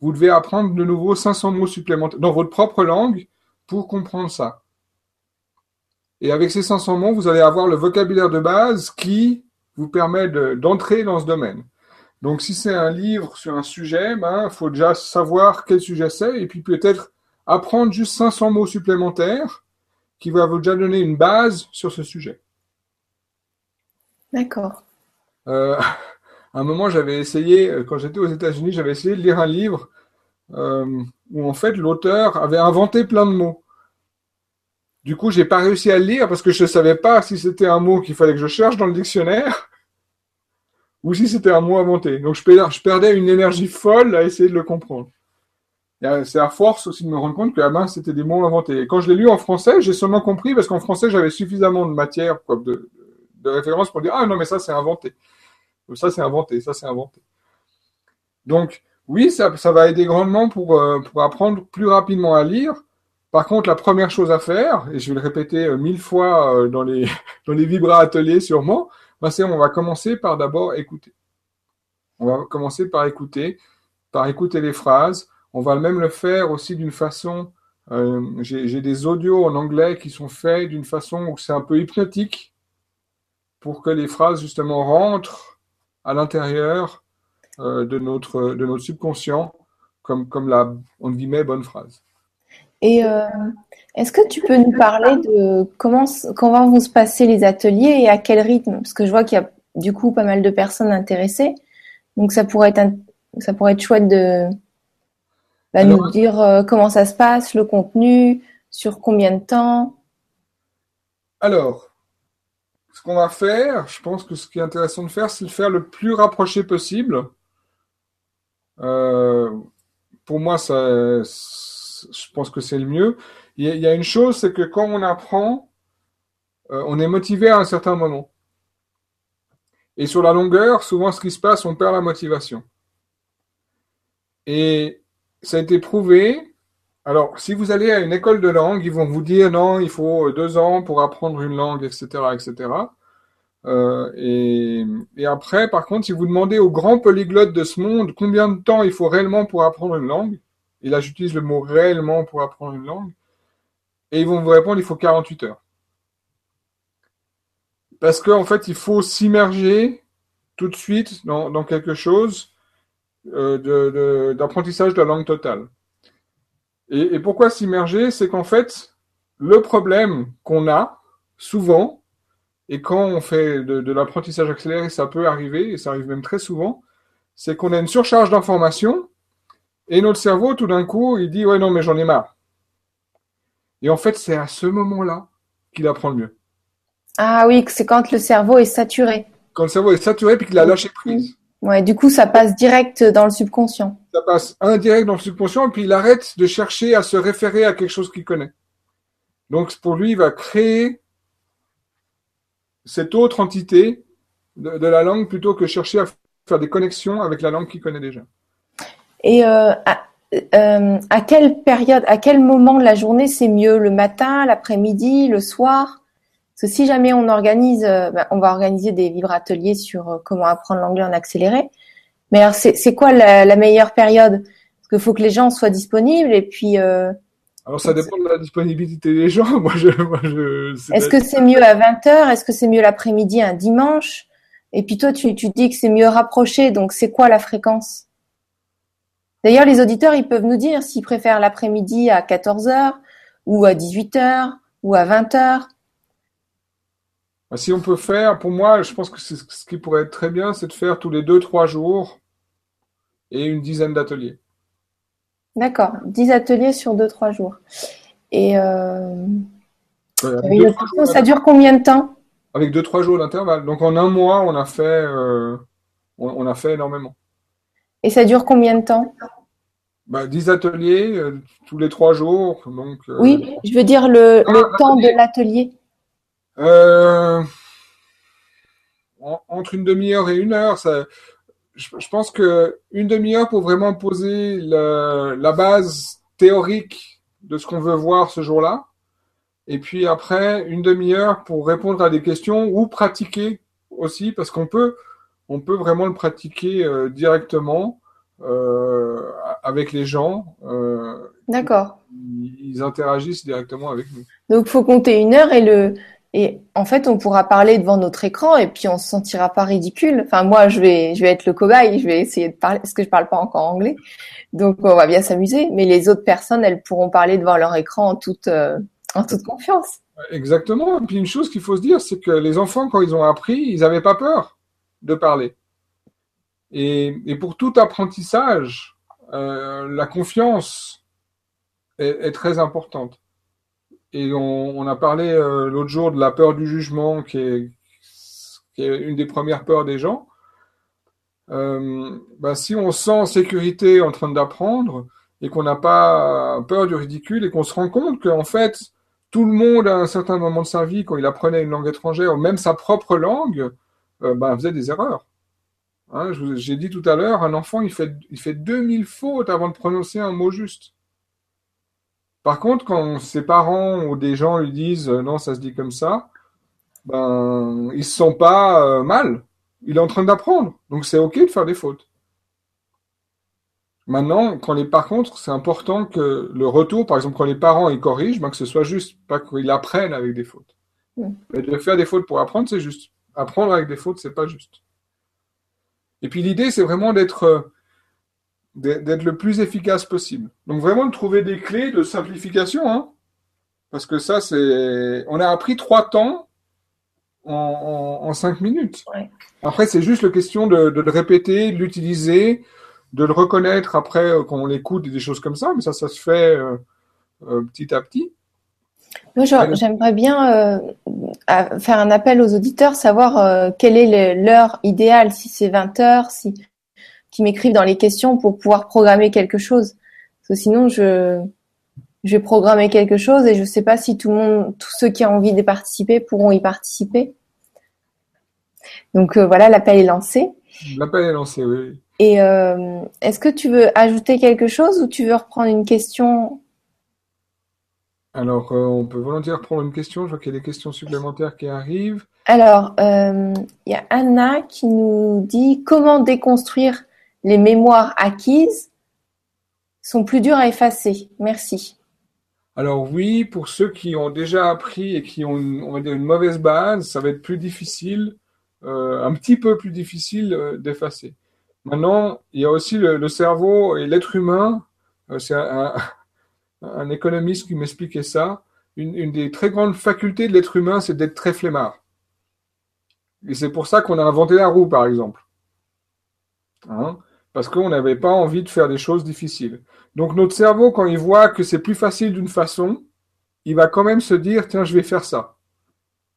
vous devez apprendre de nouveau 500 mots supplémentaires dans votre propre langue pour comprendre ça. Et avec ces 500 mots, vous allez avoir le vocabulaire de base qui vous permet d'entrer dans ce domaine. Donc, si c'est un livre sur un sujet, il ben, faut déjà savoir quel sujet c'est et puis peut-être apprendre juste 500 mots supplémentaires qui va vous déjà donner une base sur ce sujet. D'accord. Euh, (laughs) à un moment, j'avais essayé, euh, quand j'étais aux États-Unis, j'avais essayé de lire un livre euh, où en fait l'auteur avait inventé plein de mots. Du coup, j'ai pas réussi à le lire parce que je ne savais pas si c'était un mot qu'il fallait que je cherche dans le dictionnaire (laughs) ou si c'était un mot inventé. Donc, je perdais une énergie folle à essayer de le comprendre. c'est à force aussi de me rendre compte que ah c'était des mots inventés. Et quand je l'ai lu en français, j'ai seulement compris parce qu'en français, j'avais suffisamment de matière, de, de référence pour dire ah non mais ça c'est inventé, ça c'est inventé, ça c'est inventé. Donc oui, ça, va aider grandement pour, euh, pour apprendre plus rapidement à lire. Par contre, la première chose à faire, et je vais le répéter euh, mille fois euh, dans les (laughs) dans les vibra ateliers sûrement, ben c'est on va commencer par d'abord écouter. On va commencer par écouter, par écouter les phrases. On va même le faire aussi d'une façon. J'ai des audios en anglais qui sont faits d'une façon où c'est un peu hypnotique pour que les phrases justement rentrent à l'intérieur euh, de, notre, de notre subconscient comme, comme la, on guillemets, bonne phrase. Et euh, est-ce que tu peux nous parler de comment, comment vont se passer les ateliers et à quel rythme? Parce que je vois qu'il y a du coup pas mal de personnes intéressées. Donc ça pourrait être, ça pourrait être chouette de bah, nous dire euh, comment ça se passe, le contenu, sur combien de temps? Alors, qu'on va faire, je pense que ce qui est intéressant de faire, c'est de faire le plus rapproché possible euh, pour moi, ça, je pense que c'est le mieux. Il y, a, une chose, c'est que quand on apprend, euh, on est motivé à un certain moment. Et sur la longueur, souvent, ce qui se passe, on perd la motivation. Et ça a été prouvé. Alors, si vous allez à une école de langue, ils vont vous dire non, il faut deux ans pour apprendre une langue, etc., etc. Euh, et, après, par contre, si vous demandez aux grands polyglottes de ce monde combien de temps il faut réellement pour apprendre une langue, et là j'utilise le mot réellement pour apprendre une langue, et ils vont vous répondre il faut 48 heures. Parce qu'en fait, il faut s'immerger tout de suite dans, dans quelque chose euh, d'apprentissage de, de, la langue totale. Et, et pourquoi s'immerger? C'est qu'en fait, le problème qu'on a souvent, et quand on fait de, l'apprentissage accéléré, ça peut arriver, et ça arrive même très souvent, c'est qu'on a une surcharge d'informations, et notre cerveau, tout d'un coup, il dit, ouais, non, mais j'en ai marre. Et en fait, c'est à ce moment-là qu'il apprend le mieux. Ah oui, c'est quand le cerveau est saturé. Quand le cerveau est saturé, puis qu'il a lâché prise. Ouais, du coup, ça passe direct dans le subconscient. Ça passe indirect dans le subconscient, puis il arrête de chercher à se référer à quelque chose qu'il connaît. Donc, pour lui, il va créer cette autre entité de, la langue plutôt que chercher à faire des connexions avec la langue qu'il connaît déjà. Et euh, euh, à, quelle période, à quel moment de la journée c'est mieux? Le matin, l'après-midi, le soir? Parce que si jamais on organise, euh, ben, on va organiser des vibrateliers sur comment apprendre l'anglais en accéléré. Mais alors c'est quoi la, meilleure période? Parce qu'il faut que les gens soient disponibles et puis alors ça dépend de la disponibilité des gens. (laughs) Moi, je, moi, je Est-ce que c'est mieux à 20h Est-ce que c'est mieux l'après-midi un dimanche? Et puis toi, tu, tu dis que c'est mieux rapproché. Donc c'est quoi la fréquence? D'ailleurs, les auditeurs, ils peuvent nous dire s'ils préfèrent l'après-midi à 14h ou à 18h ou à 20h. Bah, si on peut faire, pour moi, je pense que ce qui pourrait être très bien, c'est de faire tous les 2-3 jours et une dizaine d'ateliers. D'accord, 10 ateliers sur 2-3 jours. Et euh, ça dure combien de temps? Avec 2-3 jours d'intervalle. Donc en un mois, on a fait, euh, on, a fait énormément. Et ça dure combien de temps? Bah, 10 ateliers euh, tous les 3 jours. Donc, oui, je veux dire le, le temps de l'atelier. Entre une demi-heure et une heure, ça, je, pense que une demi-heure pour vraiment poser la base théorique de ce qu'on veut voir ce jour-là. Et puis après, une demi-heure pour répondre à des questions ou pratiquer aussi, parce qu'on peut, on peut vraiment le pratiquer euh, directement euh, avec les gens. Euh, D'accord. Ils, ils, interagissent directement avec nous. Donc, faut compter une heure et le et en fait, on pourra parler devant notre écran et puis on se sentira pas ridicule. Enfin, moi, je vais, je vais être le cobaye, je vais essayer de parler, parce que je parle pas encore anglais. Donc, on va bien s'amuser. Mais les autres personnes, elles pourront parler devant leur écran en toute, euh, confiance. Exactement. Et puis une chose qu'il faut se dire, c'est que les enfants, quand ils ont appris, ils n'avaient pas peur de parler. Et, pour tout apprentissage, euh, la confiance est très importante. Et on, a parlé euh, l'autre jour de la peur du jugement, qui est, une des premières peurs des gens. Euh, bah, si on sent en sécurité en train d'apprendre, et qu'on n'a pas peur du ridicule et qu'on se rend compte qu'en fait, tout le monde à un certain moment de sa vie, quand il apprenait une langue étrangère, ou même sa propre langue, ben, faisait des erreurs. Hein, J'ai dit tout à l'heure, un enfant, il fait, il fait 2000 fautes avant de prononcer un mot juste. Par contre, quand ses parents ou des gens lui disent euh, non, ça se dit comme ça, ben, ils se sentent pas euh, mal. Il est en train d'apprendre. Donc c'est OK de faire des fautes. Maintenant, quand les, par contre, c'est important que le retour, par exemple, quand les parents ils corrigent, ben, que ce soit juste, pas qu'ils apprennent avec des fautes. Mais de faire des fautes pour apprendre, c'est juste. Apprendre avec des fautes, c'est pas juste. Et puis l'idée, c'est vraiment d'être euh, d'être le plus efficace possible. Donc vraiment de trouver des clés de simplification, hein, parce que ça, c'est, on a appris trois temps en, cinq minutes. Après, c'est juste la question de, le répéter, de l'utiliser, de le reconnaître après euh, quand on l'écoute et des choses comme ça, mais ça, ça se fait euh, euh, petit à petit. j'aimerais bien faire un appel aux auditeurs, savoir quelle est l'heure idéale, si c'est 20 heures, si qui m'écrivent dans les questions pour pouvoir programmer quelque chose. Parce que sinon, je, je vais programmer quelque chose et je ne sais pas si tout le monde, tous ceux qui ont envie de participer pourront y participer. Donc euh, voilà, l'appel est lancé. L'appel est lancé, oui. Et euh, est-ce que tu veux ajouter quelque chose ou tu veux reprendre une question? Alors, euh, on peut volontiers reprendre une question. Je vois qu'il y a des questions supplémentaires qui arrivent. Alors, il y a Anna qui nous dit comment déconstruire les mémoires acquises sont plus dures à effacer. Merci. Alors oui, pour ceux qui ont déjà appris et qui ont, on va dire, une mauvaise base, ça va être plus difficile, euh, un petit peu plus difficile euh, d'effacer. Maintenant, il y a aussi le, cerveau et l'être humain. Euh, c'est un, (laughs) un, économiste qui m'expliquait ça. Une, une, des très grandes facultés de l'être humain, c'est d'être très flemmard. Et c'est pour ça qu'on a inventé la roue, par exemple. Hein? Parce qu'on n'avait pas envie de faire des choses difficiles. Donc notre cerveau, quand il voit que c'est plus facile d'une façon, il va quand même se dire, tiens, je vais faire ça.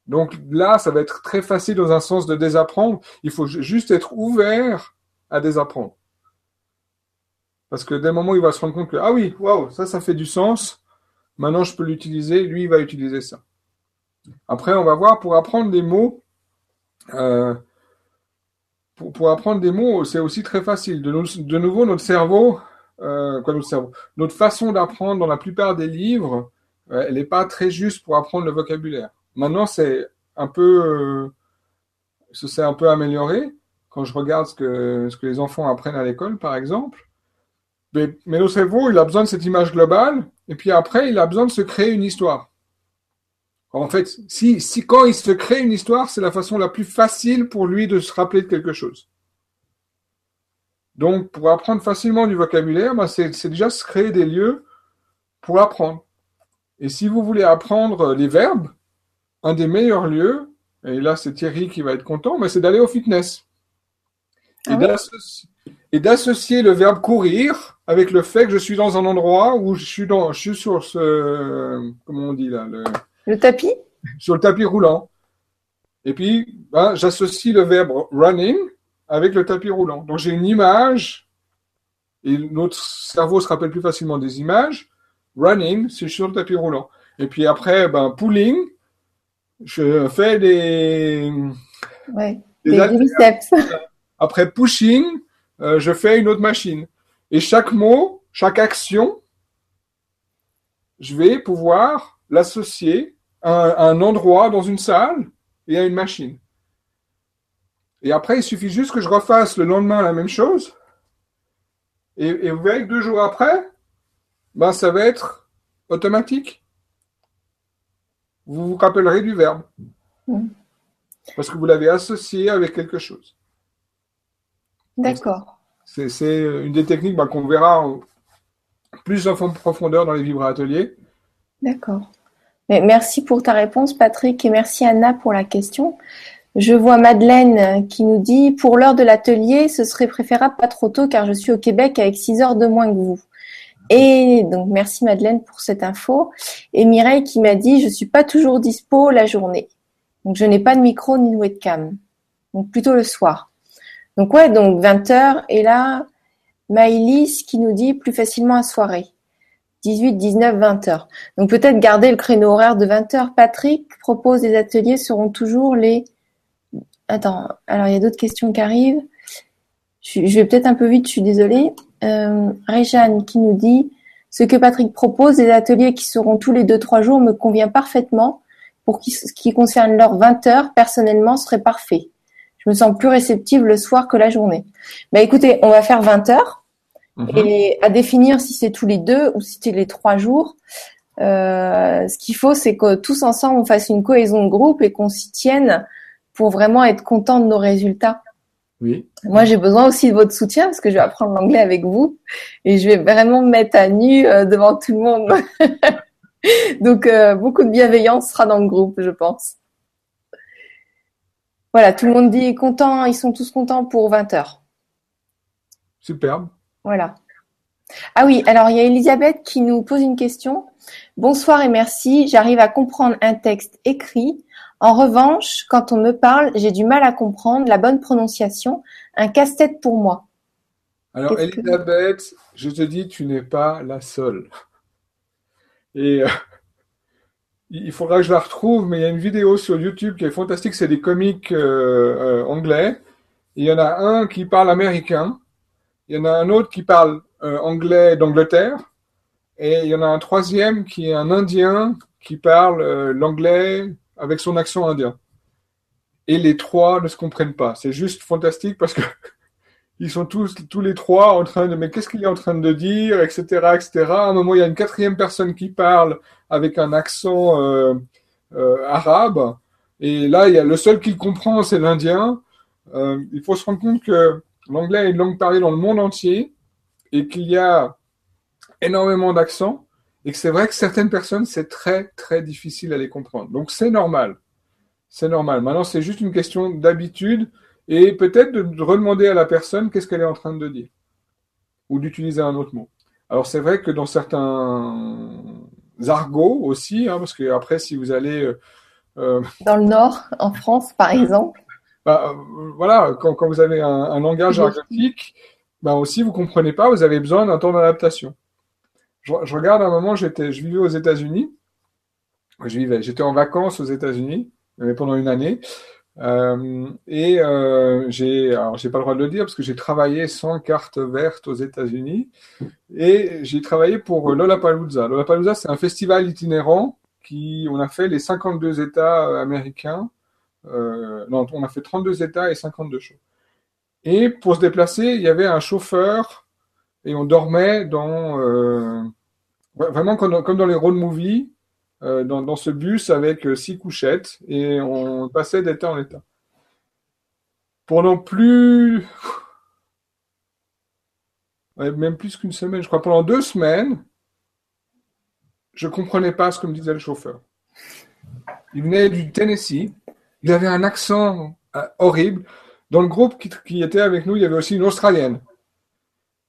Donc là, ça va être très facile dans un sens de désapprendre. Il faut juste être ouvert à désapprendre. Parce que dès le moment il va se rendre compte que, ah oui, waouh, ça, ça fait du sens, maintenant je peux l'utiliser, lui, il va utiliser ça. Après, on va voir, pour apprendre des mots, euh, pour, apprendre des mots, c'est aussi très facile. De, nouveau, notre cerveau, euh, notre cerveau, notre façon d'apprendre dans la plupart des livres, euh, elle n'est pas très juste pour apprendre le vocabulaire. Maintenant, c'est un peu, euh, s'est un peu amélioré quand je regarde ce que, les enfants apprennent à l'école, par exemple. Mais, mais notre cerveau, il a besoin de cette image globale, et puis après, il a besoin de se créer une histoire. En fait, si, si quand il se crée une histoire, c'est la façon la plus facile pour lui de se rappeler de quelque chose. Donc, pour apprendre facilement du vocabulaire, bah, c'est déjà se créer des lieux pour apprendre. Et si vous voulez apprendre les verbes, un des meilleurs lieux, et là c'est Thierry qui va être content, mais c'est d'aller au fitness. Ah et d'associer le verbe courir avec le fait que je suis dans un endroit où je suis, dans, je suis sur ce, comment on dit là, le, le tapis? Sur le tapis roulant. Et puis, ben, j'associe le verbe running avec le tapis roulant. Donc j'ai une image, et notre cerveau se rappelle plus facilement des images. Running, c'est sur le tapis roulant. Et puis après, ben, pulling, je fais des... Ouais, des, biceps. (laughs) Après pushing, euh, je fais une autre machine. Et chaque mot, chaque action, je vais pouvoir l'associer un, endroit dans une salle et à une machine. Et après, il suffit juste que je refasse le lendemain la même chose. Et, vous verrez que deux jours après, ben, ça va être automatique. Vous vous rappellerez du verbe. Mm. Parce que vous l'avez associé avec quelque chose. D'accord. C'est une des techniques ben, qu'on verra plus en profondeur dans les vibra ateliers. Merci pour ta réponse, Patrick, et merci Anna pour la question. Je vois Madeleine qui nous dit pour l'heure de l'atelier, ce serait préférable pas trop tôt car je suis au Québec avec 6 heures de moins que vous. Et donc merci Madeleine pour cette info. Et Mireille qui m'a dit je suis pas toujours dispo la journée. Donc je n'ai pas de micro ni de webcam. Donc plutôt le soir. Donc ouais, donc 20 heures et là Maïlis qui nous dit plus facilement à soirée. 18, 19, 20 heures. Donc peut-être garder le créneau horaire de 20 heures. Patrick propose des ateliers seront toujours les. Attends, alors il y a d'autres questions qui arrivent. Je, vais peut-être un peu vite, je suis désolée. Euh, Réjeanne qui nous dit ce que Patrick propose, des ateliers qui seront tous les 2-3 jours me convient parfaitement. Pour ce qui concerne leurs 20 heures, personnellement, serait parfait. Je me sens plus réceptive le soir que la journée. Bah écoutez, on va faire 20 heures. Mhm. Et à définir si c'est tous les deux ou si c'est les trois jours. Euh, ce qu'il faut, c'est que tous ensemble, on fasse une cohésion de groupe et qu'on s'y tienne pour vraiment être content de nos résultats. Oui. Moi, j'ai besoin aussi de votre soutien parce que je vais apprendre l'anglais avec vous et je vais vraiment me mettre à nu euh, devant tout le monde. (laughs) Donc, euh, beaucoup de bienveillance sera dans le groupe, je pense. Voilà, tout le monde dit content, ils sont tous contents pour 20 heures. Superbe. Voilà. Ah oui, alors il y a Elisabeth qui nous pose une question. Bonsoir et merci, j'arrive à comprendre un texte écrit. En revanche, quand on me parle, j'ai du mal à comprendre la bonne prononciation, un casse-tête pour moi. Alors Elisabeth, je te dis, tu n'es pas la seule. Et euh, il faudra que je la retrouve, mais il y a une vidéo sur YouTube qui est fantastique, c'est des comiques euh, euh, anglais. il y en a un qui parle américain il y en a un autre qui parle euh, anglais d'Angleterre, et il y en a un troisième qui est un Indien qui parle euh, l'anglais avec son accent indien. Et les trois ne se comprennent pas. C'est juste fantastique parce que (laughs) ils sont tous, tous les trois en train de, mais qu'est-ce qu'il est en train de dire, etc., etc. À un moment, il y a une quatrième personne qui parle avec un accent euh, arabe. Et là, il y a le seul qui comprend, c'est l'Indien. il faut se rendre compte que l'anglais est une langue parlée dans le monde entier et qu'il y a énormément d'accents et que c'est vrai que certaines personnes, c'est très, très difficile à les comprendre. Donc, c'est normal. C'est normal. Maintenant, c'est juste une question d'habitude et peut-être de redemander à la personne qu'est-ce qu'elle est en train de dire ou d'utiliser un autre mot. Alors, c'est vrai que dans certains argots aussi, hein, parce que après, si vous allez... Euh, euh, dans le Nord, en France, par (laughs) exemple bah, euh, voilà, quand, quand, vous avez un, un langage argotique, bah aussi vous comprenez pas, vous avez besoin d'un temps d'adaptation. Je, je, regarde un moment, j'étais, je vivais aux États-Unis. Je vivais, j'étais en vacances aux États-Unis, mais pendant une année. Euh, et euh, j'ai, alors j'ai pas le droit de le dire parce que j'ai travaillé sans carte verte aux États-Unis et j'ai travaillé pour Lollapalooza. Lollapalooza, c'est un festival itinérant qui, on a fait les 52 États américains non, on a fait 32 États et 52 shows. Et pour se déplacer, il y avait un chauffeur et on dormait dans euh, vraiment comme dans, les road movies, euh, dans, ce bus avec six couchettes et on passait d'état en état. Pendant plus, (laughs) même plus qu'une semaine, je crois, pendant deux semaines, je comprenais pas ce que me disait le chauffeur. Il venait du Tennessee il avait un accent euh, horrible. Dans le groupe qui, était avec nous, il y avait aussi une Australienne.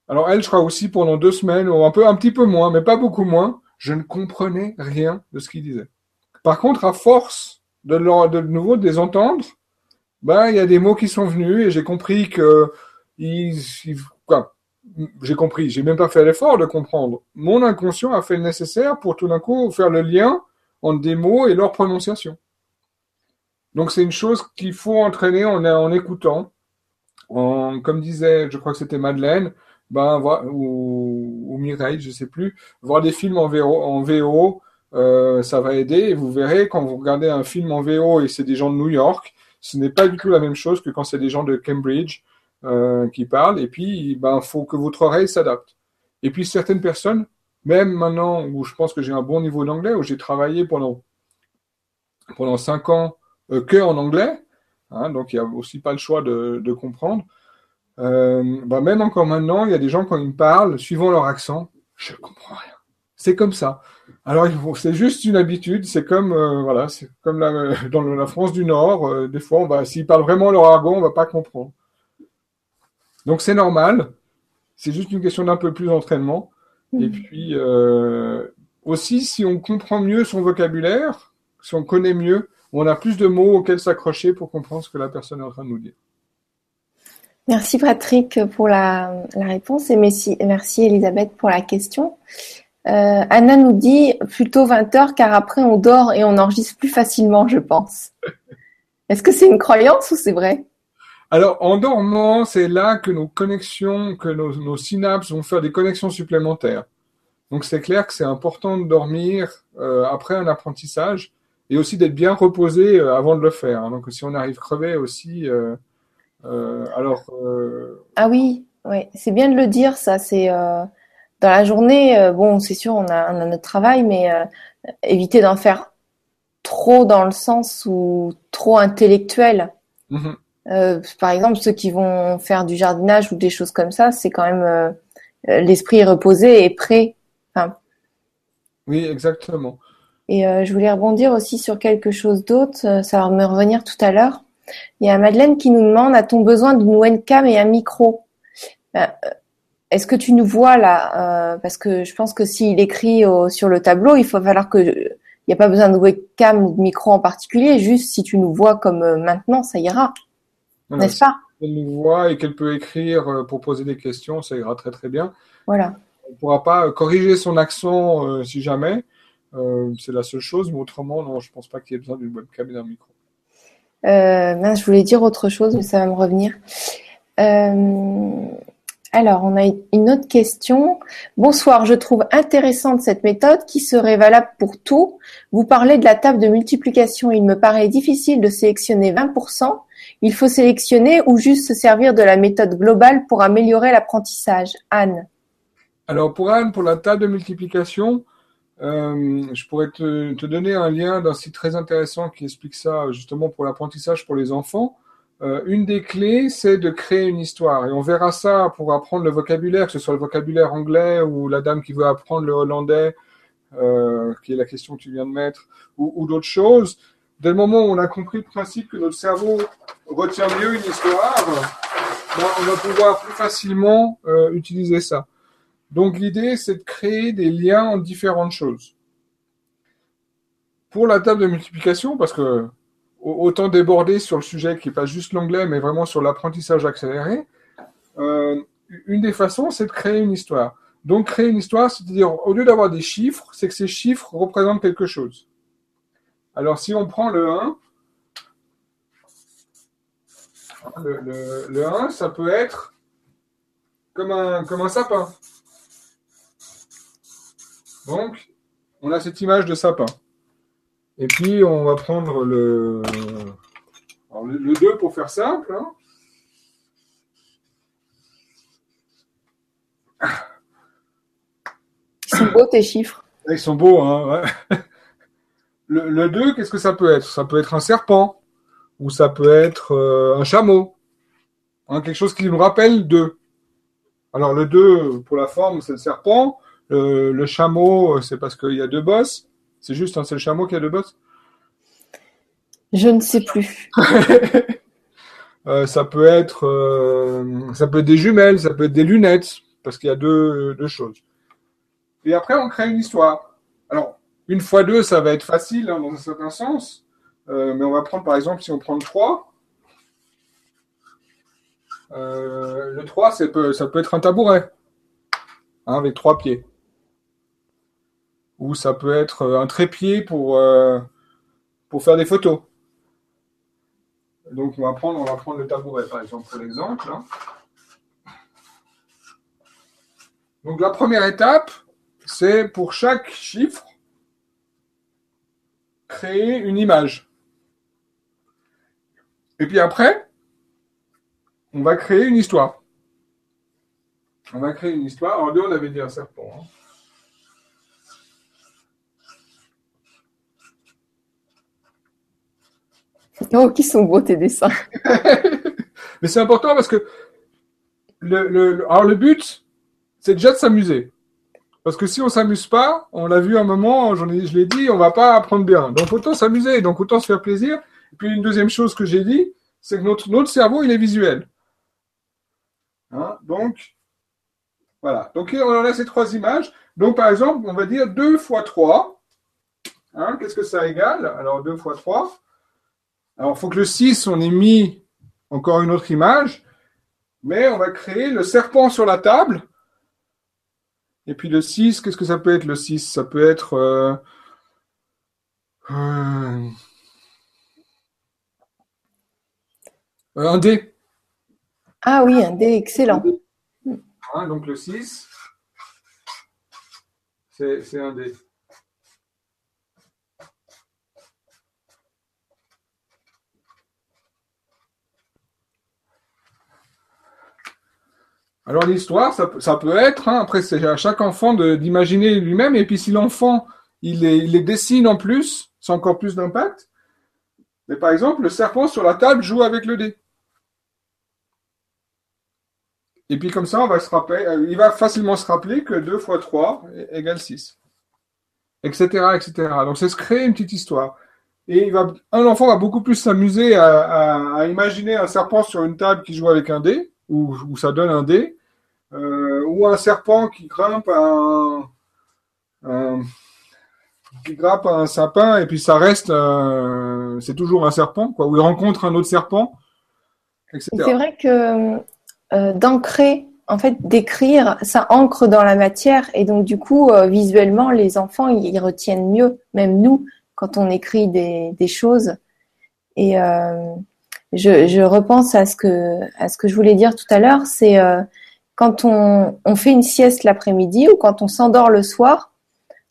Alors elle, je crois aussi pendant deux semaines, ou un peu, un petit peu moins, mais pas beaucoup moins, je ne comprenais rien de ce qu'il disait. Par contre, à force de, de nouveau de les entendre, ben, il y a des mots qui sont venus et j'ai compris que ils, j'ai compris, j'ai même pas fait l'effort de comprendre. Mon inconscient a fait le nécessaire pour tout d'un coup faire le lien entre des mots et leur prononciation. Donc c'est une chose qu'il faut entraîner en, en écoutant. En, comme disait, je crois que c'était Madeleine, ben, ou, ou, Mireille, je sais plus, voir des films en VO, en VO euh, ça va aider. Et vous verrez, quand vous regardez un film en VO et c'est des gens de New York, ce n'est pas du tout la même chose que quand c'est des gens de Cambridge euh, qui parlent. Et puis, ben, faut que votre oreille s'adapte. Et puis, certaines personnes, même maintenant où je pense que j'ai un bon niveau d'anglais, où j'ai travaillé pendant pendant cinq ans que en anglais, hein, donc il n'y a aussi pas le choix de, de comprendre. Euh, bah même encore maintenant, il y a des gens quand ils me parlent, suivant leur accent, je comprends rien. C'est comme ça. Alors c'est juste une habitude. C'est comme euh, voilà, c'est comme la, dans la France du Nord. Euh, des fois, on va, s'ils parlent vraiment leur argot, on va pas comprendre. Donc c'est normal. C'est juste une question d'un peu plus d'entraînement. Et mmh. puis aussi, si on comprend mieux son vocabulaire, si on connaît mieux, on a plus de mots auxquels s'accrocher pour comprendre ce que la personne est en train de nous dire. Merci Patrick pour la, réponse et merci, merci, Elisabeth pour la question. Euh, Anna nous dit plutôt 20 heures car après on dort et on enregistre plus facilement, je pense. (laughs) Est-ce que c'est une croyance ou c'est vrai? Alors en dormant, c'est là que nos connexions, que nos, synapses vont faire des connexions supplémentaires. Donc c'est clair que c'est important de dormir euh, après un apprentissage et aussi d'être bien reposé euh, avant de le faire. Donc si on arrive crevé aussi, euh, alors. Euh, ah oui, oui, c'est bien de le dire. Ça, c'est dans la journée. bon, c'est sûr, on a, on a, notre travail, mais éviter d'en faire trop dans le sens où trop intellectuel. Mhm. par exemple, ceux qui vont faire du jardinage ou des choses comme ça, c'est quand même l'esprit reposé et prêt. Enfin, oui, exactement. Et je voulais rebondir aussi sur quelque chose d'autre. Ça va me revenir tout à l'heure. Il y a Madeleine qui nous demande a-t-on besoin d'une webcam et un micro? Ben, euh, Est-ce que tu nous vois là? Euh, Parce que je pense que s'il écrit sur le tableau, il faut falloir que il n'y a pas besoin de webcam ou de micro en particulier. Juste si tu nous vois comme euh, maintenant, ça ira, n'est-ce pas? Elle nous voit et qu'elle peut écrire pour poser des questions, ça ira très très bien. Voilà. On ne pourra pas corriger son accent si jamais. C'est la seule chose, mais autrement, non, je ne pense pas qu'il y ait besoin d'une webcam et d'un micro. Euh, je voulais dire autre chose, mais ça va me revenir. Euh, alors, on a une autre question. Bonsoir, je trouve intéressante cette méthode qui serait valable pour tout. Vous parlez de la table de multiplication. Il me paraît difficile de sélectionner 20%. Il faut sélectionner ou juste se servir de la méthode globale pour améliorer l'apprentissage. Anne. Alors, pour Anne, pour la table de multiplication, euh, je pourrais te, te, donner un lien d'un site très intéressant qui explique ça justement pour l'apprentissage pour les enfants. Euh, une des clés, c'est de créer une histoire. Et on verra ça pour apprendre le vocabulaire, que ce soit le vocabulaire anglais ou la dame qui veut apprendre le hollandais, euh, qui est la question que tu viens de mettre, ou, ou d'autres choses. Dès le moment où on a compris le principe que notre cerveau retient mieux une histoire, ben, on va pouvoir plus facilement euh, utiliser ça. Donc l'idée, c'est de créer des liens entre différentes choses. Pour la table de multiplication, parce que autant déborder sur le sujet qui n'est pas juste l'anglais, mais vraiment sur l'apprentissage accéléré, euh, une des façons, c'est de créer une histoire. Donc créer une histoire, c'est-à-dire au lieu d'avoir des chiffres, c'est que ces chiffres représentent quelque chose. Alors si on prend le 1, le, le 1, ça peut être comme un, comme un sapin. Donc, on a cette image de sapin. Et puis, on va prendre le, le, 2 pour faire simple. Hein. Ils sont beaux tes chiffres. Ils sont beaux, hein. (laughs) Le, 2, qu'est-ce que ça peut être? Ça peut être un serpent, ou ça peut être euh, un chameau. Hein, quelque chose qui nous rappelle 2. Alors le 2, pour la forme, c'est le serpent. Euh, le chameau, euh, c'est parce qu'il y a deux bosses? C'est juste un seul chameau qui a deux bosses? Je ne sais plus. (laughs) Euh, ça peut être, ça peut être des jumelles, ça peut être des lunettes, parce qu'il y a deux, deux, choses. Et après, on crée une histoire. Alors, une fois deux, ça va être facile hein, dans un certain sens, mais on va prendre par exemple, si on prend le 3, le 3, ça peut, ça peut être un tabouret, hein, avec trois pieds ou ça peut être euh, un trépied pour, euh, pour faire des photos. Donc on va prendre, on va prendre le tabouret par exemple pour l'exemple. Hein. Donc la première étape, c'est pour chaque chiffre créer une image. Et puis après, on va créer une histoire. On va créer une histoire. En deux, on avait dit un serpent. Hein. Oh, qui sont beaux tes dessins? (laughs) Mais c'est important parce que le, le, alors le but, c'est déjà de s'amuser. Parce que si on s'amuse pas, on l'a vu un moment, j'en ai, je l'ai dit, on va pas apprendre bien. Donc autant s'amuser, donc autant se faire plaisir. Et puis une deuxième chose que j'ai dit, c'est que notre, notre cerveau, il est visuel. Hein donc, voilà. Donc on a ces trois images. Donc par exemple, on va dire 2 fois 3. Hein, Qu'est-ce que ça égale? Alors 2 fois 3. Alors, il faut que le 6, on ait mis encore une autre image. Mais on va créer le serpent sur la table. Et puis le 6, qu'est-ce que ça peut être le 6 Ça peut être... Euh, euh, un dé. Ah oui, un dé, excellent. Hein, donc le 6, c'est un dé. Alors l'histoire, ça, peut être, hein, après c'est à chaque enfant d'imaginer lui-même, et puis si l'enfant il les, dessine en plus, c'est encore plus d'impact. Mais par exemple, le serpent sur la table joue avec le dé. Et puis comme ça, euh, il va facilement se rappeler que 2 fois 3 égale 6. Etc. etc. Donc c'est se créer une petite histoire. Et il va, un enfant va beaucoup plus s'amuser à, imaginer un serpent sur une table qui joue avec un dé, ou, ça donne un dé, ou un serpent qui grimpe un, qui grimpe un sapin et puis ça reste, euh, c'est toujours un serpent, quoi, ou il rencontre un autre serpent, etc. C'est vrai que euh, d'ancrer, en fait, d'écrire, ça ancre dans la matière et donc du coup, visuellement, les enfants ils, retiennent mieux, même nous, quand on écrit des, choses. Et je, je, repense à ce que à ce que je voulais dire tout à l'heure, c'est quand on, fait une sieste l'après-midi ou quand on s'endort le soir,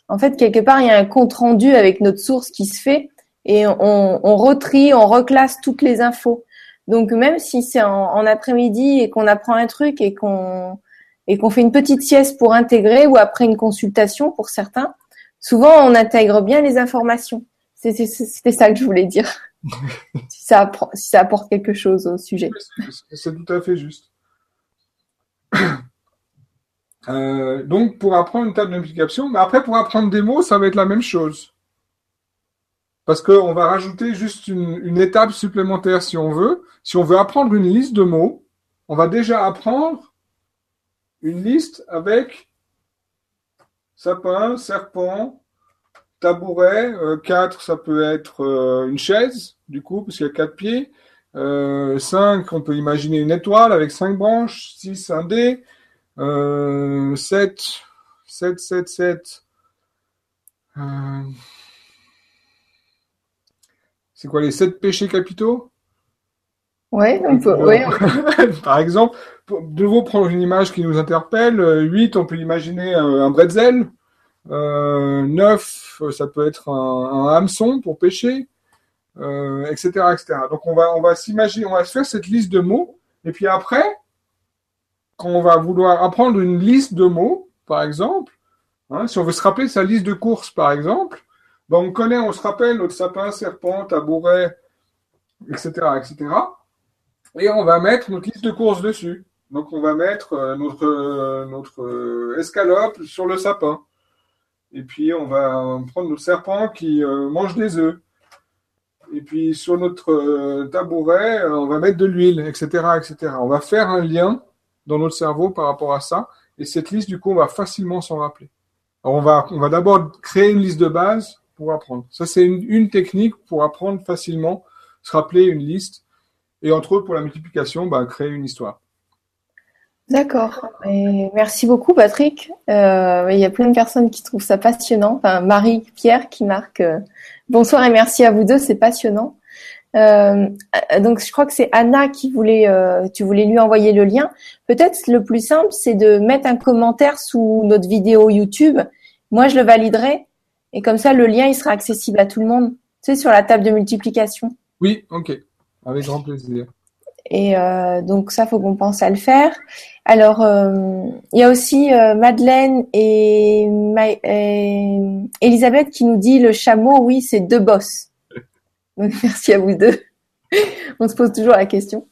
en fait, quelque part, il y a un compte rendu avec notre source qui se fait et on, on retrie, on reclasse toutes les infos. Donc, même si c'est en, après-midi et qu'on apprend un truc et qu'on et qu'on fait une petite sieste pour intégrer ou après une consultation pour certains, souvent on intègre bien les informations. C'était ça que je voulais dire. (laughs) si, ça si ça apporte quelque chose au sujet. C'est tout à fait juste. (coughs) Euh, donc, pour apprendre une table de mais après, pour apprendre des mots, ça va être la même chose. Parce qu'on va rajouter juste une, étape supplémentaire si on veut. Si on veut apprendre une liste de mots, on va déjà apprendre une liste avec sapin, serpent, tabouret. Euh, quatre, ça peut être euh, une chaise, du coup, parce y a quatre pieds. 5, euh, on peut imaginer une étoile avec 5 branches. 6, un dé. 7, 7, 7, 7. C'est quoi les 7 péchés capitaux? Ouais, on peut. Ouais. (laughs) Par exemple, de nouveau prendre une image qui nous interpelle. 8, on peut imaginer un, bretzel. 9, ça peut être un, un hameçon pour pêcher euh, etc. Donc on va, on va s'imaginer, on va se faire cette liste de mots, et puis après, quand on va vouloir apprendre une liste de mots, par exemple, hein, si on veut se rappeler sa liste de courses, par exemple, ben on connaît, on se rappelle notre sapin, serpent, tabouret, etc., etc. Et on va mettre notre liste de courses dessus. Donc on va mettre euh, notre, euh, notre escalope sur le sapin. Et puis on va prendre notre serpent qui mange des œufs. Et puis sur notre euh, tabouret, euh, on va mettre de l'huile, etc., etc. On va faire un lien dans notre cerveau par rapport à ça. Et cette liste, du coup, on va facilement s'en rappeler. On va, on va d'abord créer une liste de base pour apprendre. Ça, c'est une, technique pour apprendre facilement, se rappeler une liste. Et entre autres, pour la multiplication, bah, créer une histoire. D'accord. merci beaucoup, Patrick. Euh, il y a plein de personnes qui trouvent ça passionnant. Enfin, Marie, Pierre qui marque Bonsoir et merci à vous deux, c'est passionnant. Euh, donc je crois que c'est Anna qui voulait, euh, tu voulais lui envoyer le lien. Peut-être le plus simple, c'est de mettre un commentaire sous notre vidéo YouTube. Moi, je le validerai et comme ça, le lien il sera accessible à tout le monde. Tu sais, sur la table de multiplication. Oui, ok, avec grand plaisir. Et euh, donc ça, faut qu'on pense à le faire. Alors, euh, il y a aussi euh, Madeleine et, Elisabeth qui nous dit le chameau, oui, c'est deux bosses. (laughs) Merci à vous deux. (laughs) On se pose toujours la question.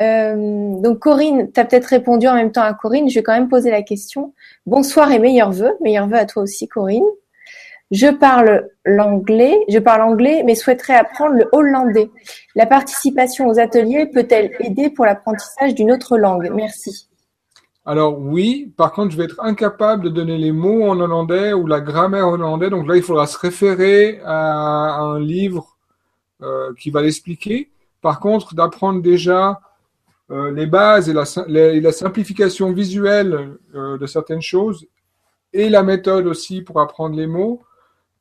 donc Corinne, tu as peut-être répondu en même temps à Corinne. Je vais quand même poser la question. Bonsoir et meilleurs vœux. Meilleurs vœux à toi aussi, Corinne. Je parle l'anglais, je parle anglais, mais souhaiterais apprendre le hollandais. La participation aux ateliers peut-elle aider pour l'apprentissage d'une autre langue? Merci. Alors oui, par contre, je vais être incapable de donner les mots en hollandais ou la grammaire en hollandais. Donc là, il faudra se référer à un livre euh, qui va l'expliquer. Par contre, d'apprendre déjà euh, les bases et la, simplification visuelle euh, de certaines choses et la méthode aussi pour apprendre les mots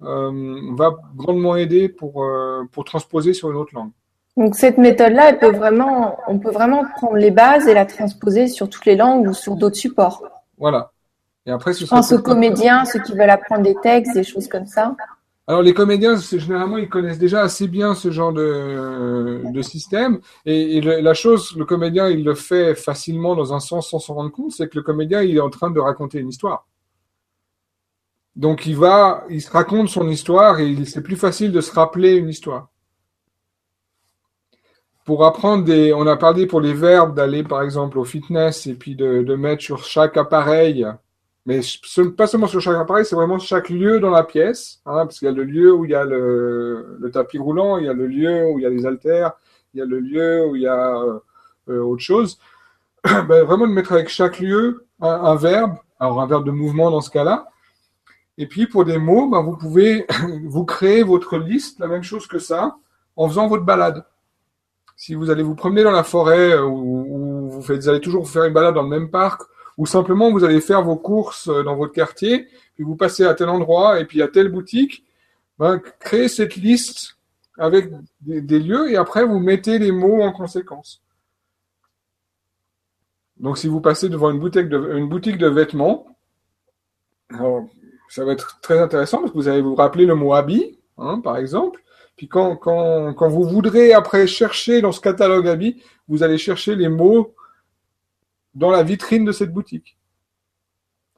va grandement aider pour, pour transposer sur une autre langue. Donc cette méthode-là, elle peut vraiment, on peut vraiment prendre les bases et la transposer sur toutes les langues ou sur d'autres supports. Voilà. Et après, ce Je pense aux comédiens, ceux qui veulent apprendre des textes, des choses comme ça. Alors les comédiens, généralement, ils connaissent déjà assez bien ce genre de, de système. Et, la chose, le comédien, il le fait facilement dans un sens sans s'en rendre compte, c'est que le comédien, il est en train de raconter une histoire. Donc il va, il se raconte son histoire et c'est plus facile de se rappeler une histoire. Pour apprendre des, on a parlé pour les verbes d'aller par exemple au fitness et puis de, de mettre sur chaque appareil mais pas seulement sur chaque appareil, c'est vraiment chaque lieu dans la pièce, hein, parce qu'il y a le lieu où il y a le, le, tapis roulant, il y a le lieu où il y a les haltères, il y a le lieu où il y a euh, euh autre chose. (coughs) ben, vraiment de mettre avec chaque lieu un, un, verbe, alors un verbe de mouvement dans ce cas-là. Et puis pour des mots, ben, vous pouvez (laughs) vous créer votre liste, la même chose que ça, en faisant votre balade. Si vous allez vous promener dans la forêt ou, ou vous, faites, vous allez toujours faire une balade dans le même parc ou simplement vous allez faire vos courses euh, dans votre quartier, puis vous passez à tel endroit et puis à telle boutique, ben, créez cette liste avec des, lieux et après vous mettez les mots en conséquence. Donc si vous passez devant une boutique de, une boutique de vêtements, ça va être très intéressant parce que vous allez vous rappeler le mot habit, hein, par exemple. Puis quand, quand, quand vous voudrez après chercher dans ce catalogue habit, vous allez chercher les mots dans la vitrine de cette boutique.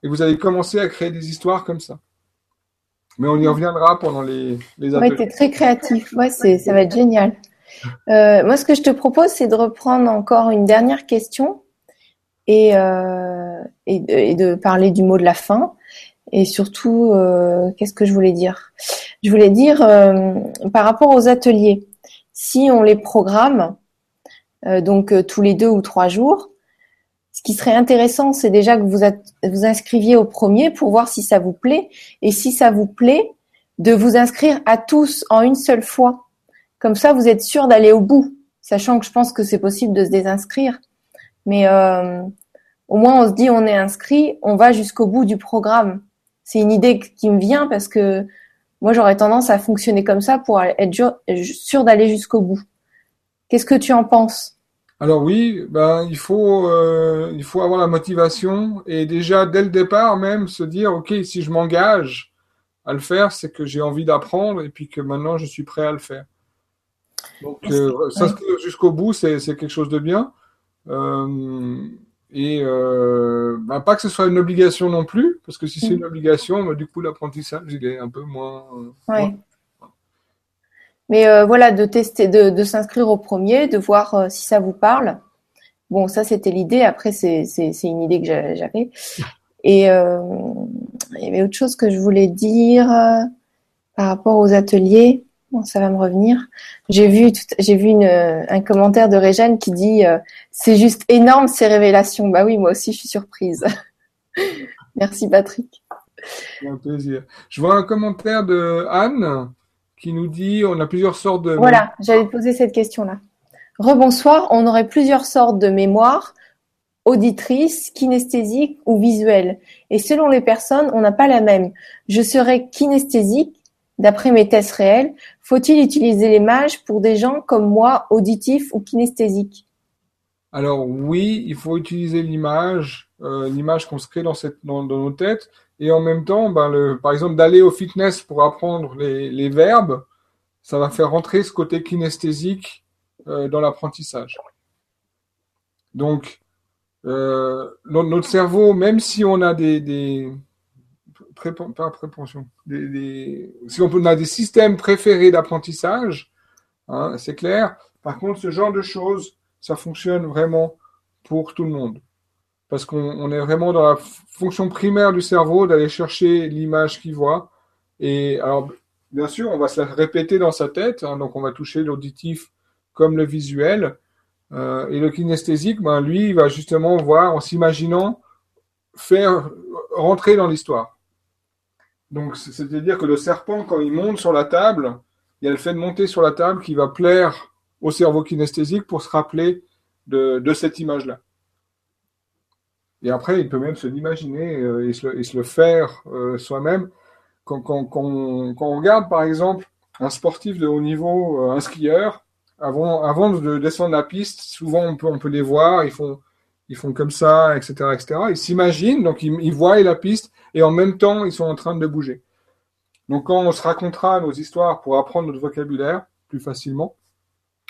Et vous allez commencer à créer des histoires comme ça. Mais on y reviendra pendant les, les ateliers. Ouais, tu es très créatif. Ouais, c'est, ça va être génial. Euh, moi, ce que je te propose, c'est de reprendre encore une dernière question et, euh, et, de, et, de, parler du mot de la fin. Et surtout, euh, qu'est-ce que je voulais dire? Je voulais dire, euh, par rapport aux ateliers, si on les programme, euh, donc euh, tous les deux ou trois jours, ce qui serait intéressant, c'est déjà que vous vous inscriviez au premier pour voir si ça vous plaît. Et si ça vous plaît, de vous inscrire à tous en une seule fois. Comme ça, vous êtes sûr d'aller au bout, sachant que je pense que c'est possible de se désinscrire. Mais euh, au moins, on se dit, on est inscrit, on va jusqu'au bout du programme. C'est une idée qui me vient parce que moi, j'aurais tendance à fonctionner comme ça pour être sûr d'aller jusqu'au bout. Qu'est-ce que tu en penses? Alors oui, ben il faut euh, il faut avoir la motivation et déjà dès le départ même se dire ok si je m'engage à le faire c'est que j'ai envie d'apprendre et puis que maintenant je suis prêt à le faire. Donc euh, s'inscrire jusqu'au bout c'est c'est quelque chose de bien euh, et euh, ben, pas que ce soit une obligation non plus parce que si c'est mm. une obligation ben, du coup l'apprentissage il est un peu moins. Ouais. Mais euh, voilà, de tester, de, de s'inscrire au premier, de voir euh, si ça vous parle. Bon, ça c'était l'idée. Après, c'est une idée que j'avais. Et euh, il y avait autre chose que je voulais dire euh, par rapport aux ateliers. Ça va me revenir. J'ai vu, j'ai vu une, un commentaire de Réjeanne qui dit c'est juste énorme ces révélations. Bah oui, moi aussi je suis surprise. (laughs) Merci Patrick. Un plaisir. Je vois un commentaire de Anne qui nous dit on a plusieurs sortes de. Voilà, j'allais poser cette question-là. Rebonsoir, on aurait plusieurs sortes de mémoire, auditrice, kinesthésique ou visuelle. Et selon les personnes, on n'a pas la même. Je serais kinesthésique, d'après mes tests réels. Faut-il utiliser l'image pour des gens comme moi, auditifs ou kinesthésiques? Alors oui, il faut utiliser l'image, euh, l'image qu'on se crée dans, nos têtes, et en même temps, ben par exemple, d'aller au fitness pour apprendre les, verbes, ça va faire rentrer ce côté kinesthésique euh, dans l'apprentissage. Donc, euh, notre cerveau, même si on a des si on a des systèmes préférés d'apprentissage, hein, c'est clair. Par contre, ce genre de choses, ça fonctionne vraiment pour tout le monde parce qu'on est vraiment dans la fonction primaire du cerveau d'aller chercher l'image qu'il voit. Et alors, bien sûr, on va se la répéter dans sa tête, hein, donc on va toucher l'auditif comme le visuel. Euh, et le kinesthésique, ben, lui, il va justement voir en s'imaginant faire rentrer dans l'histoire. Donc, c'est-à-dire que le serpent, quand il monte sur la table, il y a le fait de monter sur la table qui va plaire au cerveau kinesthésique pour se rappeler de, cette image-là. Et après, il peut même se l'imaginer euh, et, se, le- faire euh, soi-même. Quand, on, regarde, par exemple, un sportif de haut niveau, euh, un skieur, avant, avant de descendre la piste, souvent on peut, on peut les voir, ils font, ils font comme ça, etc., etc. Ils s'imaginent, donc ils, voient la piste et en même temps, ils sont en train de bouger. Donc quand on se racontera nos histoires pour apprendre notre vocabulaire plus facilement,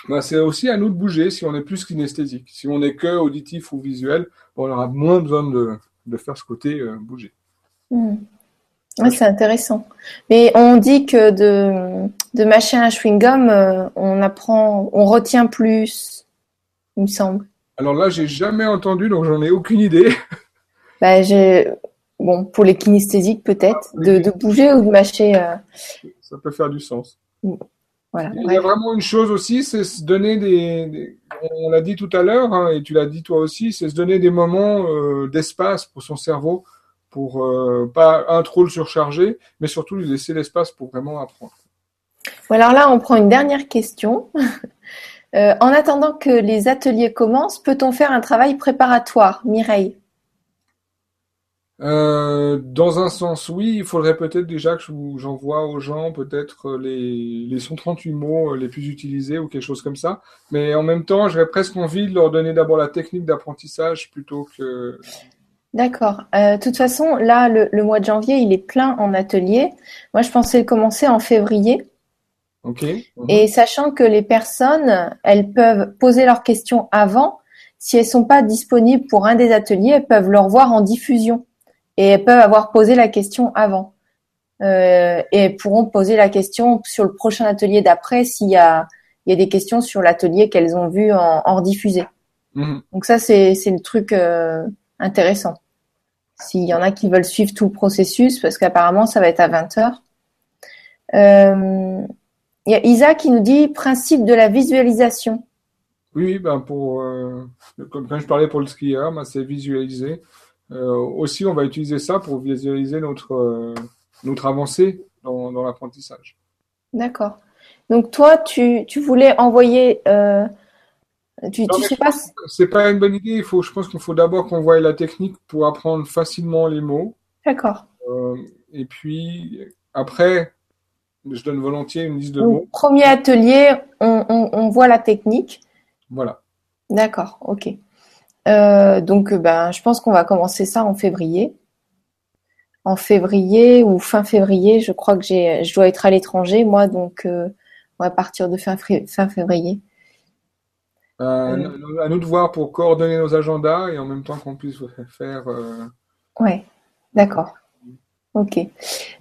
ben, c'est aussi à nous de bouger si on est plus kinesthésique. Si on n'est que auditif ou visuel, on aura moins besoin de, faire ce côté euh, bouger. Hmm. C'est intéressant. Mais on dit que de, de mâcher un chewing-gum, euh, on apprend, on retient plus, il me semble. Alors là, j'ai jamais entendu, donc j'en ai aucune idée. (laughs) Bah, bon, pour les kinesthésiques peut-être, de, bouger ou de mâcher. euh, Ça peut faire du sens. voilà. Il y Ouais. a vraiment une chose aussi, c'est se donner des, des- on l'a dit tout à l'heure, hein, et tu l'as dit toi aussi, c'est se donner des moments euh, d'espace pour son cerveau, pour euh, pas un trop le surcharger, mais surtout lui laisser l'espace pour vraiment apprendre. Bon, alors là, on prend une dernière question. (laughs) Euh, en attendant que les ateliers commencent, peut-on faire un travail préparatoire, Mireille? Euh, dans un sens, oui, il faudrait peut-être déjà que j'envoie aux gens peut-être les, les 138 mots euh, les plus utilisés ou quelque chose comme ça. Mais en même temps, j'aurais presque envie de leur donner d'abord la technique d'apprentissage plutôt que... D'accord. Euh, de toute façon, là, le, le mois de janvier, il est plein en atelier. Moi, je pensais commencer en février. Mhm. Et sachant que les personnes, elles peuvent poser leurs questions avant, si elles sont pas disponibles pour un des ateliers, elles peuvent le revoir en diffusion. Et elles peuvent avoir posé la question avant. Euh, et elles pourront poser la question sur le prochain atelier d'après s'il y a, il y a des questions sur l'atelier qu'elles ont vu en, en rediffusé. Mhm. Donc ça, c'est, c'est le truc euh, intéressant. S'il y en a qui veulent suivre tout le processus, parce qu'apparemment, ça va être à 20 heures. Euh, il y a Isa qui nous dit principe de la visualisation. Oui, ben pour, euh, comme quand je parlais pour le skieur, ben c'est visualiser. Euh, aussi, on va utiliser ça pour visualiser notre, euh, notre avancée dans, dans l'apprentissage. D'accord. Donc toi, tu, tu voulais envoyer, tu, tu sais pas, c'est pas une bonne idée. Il faut, je pense qu'il faut d'abord qu'on voie la technique pour apprendre facilement les mots. d'accord. Et puis, après, je donne volontiers une liste de Donc, mots. premier atelier, on, on, on voit la technique. Voilà. D'accord, ok. Euh, donc, euh, ben, je pense qu'on va commencer ça en février. En février ou fin février, je crois que j'ai, je dois être à l'étranger, moi, donc euh, on va partir de fin, fin février. Euh, à nous de voir pour coordonner nos agendas et en même temps qu'on puisse faire. Ouais, d'accord. Ok.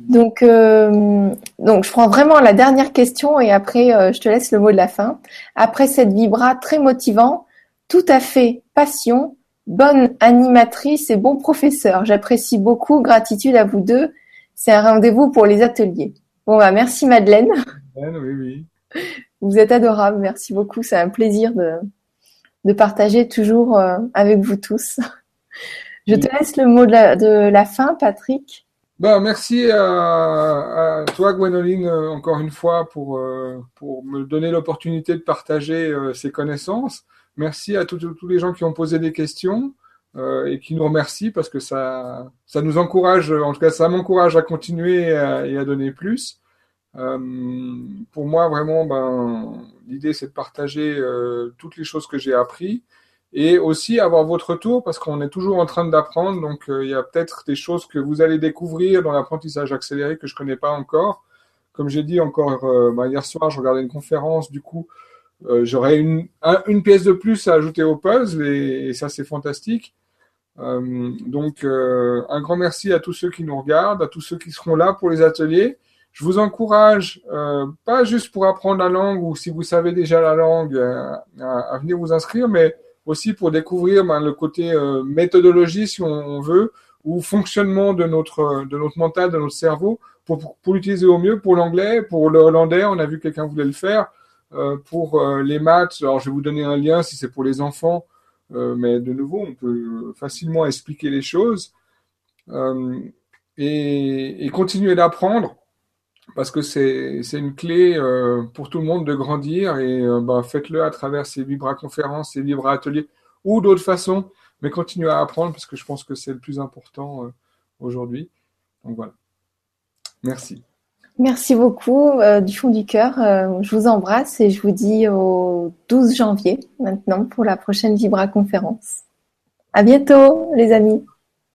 Donc, euh, donc, je prends vraiment la dernière question et après, euh, je te laisse le mot de la fin. Après cette vibra très motivant, tout à fait passion, bonne animatrice et bon professeur. J'apprécie beaucoup. Gratitude à vous deux. C'est un rendez-vous pour les ateliers. Bon, bah, merci Madeleine. oui, oui. Vous êtes adorable. Merci beaucoup. C'est un plaisir de, de partager toujours euh, avec vous tous. Je te laisse le mot de la, de la fin, Patrick. Ben, merci à, à toi, Gwenoline, euh, encore une fois, pour, euh, pour me donner l'opportunité de partager euh, ces connaissances. Merci à tous les gens qui ont posé des questions euh, et qui nous remercient parce que ça, ça nous encourage, en tout cas, ça m'encourage à continuer et à, et à donner plus. Pour moi, vraiment, ben, l'idée, c'est de partager toutes les choses que j'ai appris et aussi avoir votre retour parce qu'on est toujours en train d'apprendre. Donc, euh, il y a peut-être des choses que vous allez découvrir dans l'apprentissage accéléré que je connais pas encore. Comme j'ai dit encore euh, ben, hier soir, je regardais une conférence, du coup, euh, j'aurais une, un- une pièce de plus à ajouter au puzzle et, ça, c'est fantastique. Euh, donc, un grand merci à tous ceux qui nous regardent, à tous ceux qui seront là pour les ateliers. Je vous encourage, pas juste pour apprendre la langue ou si vous savez déjà la langue, à, à venir vous inscrire, mais aussi pour découvrir ben, le côté euh, méthodologie, si on, veut, ou fonctionnement de notre, de notre mental, de notre cerveau, pour, pour, l'utiliser au mieux pour l'anglais, pour le hollandais, on a vu que quelqu'un voulait le faire, euh, pour euh, les maths, alors je vais vous donner un lien si c'est pour les enfants, euh, mais de nouveau, on peut facilement expliquer les choses euh, et, et continuer d'apprendre parce que c'est une clé euh, pour tout le monde de grandir et euh, bah, faites-le à travers ces vibra-conférences, ces vibra-ateliers ou d'autres façons, mais continuez à apprendre parce que je pense que c'est le plus important euh, aujourd'hui. Donc voilà. Merci. Merci beaucoup du fond du cœur. je vous embrasse et je vous dis au 12 janvier maintenant pour la prochaine Vibra conférence. À bientôt les amis.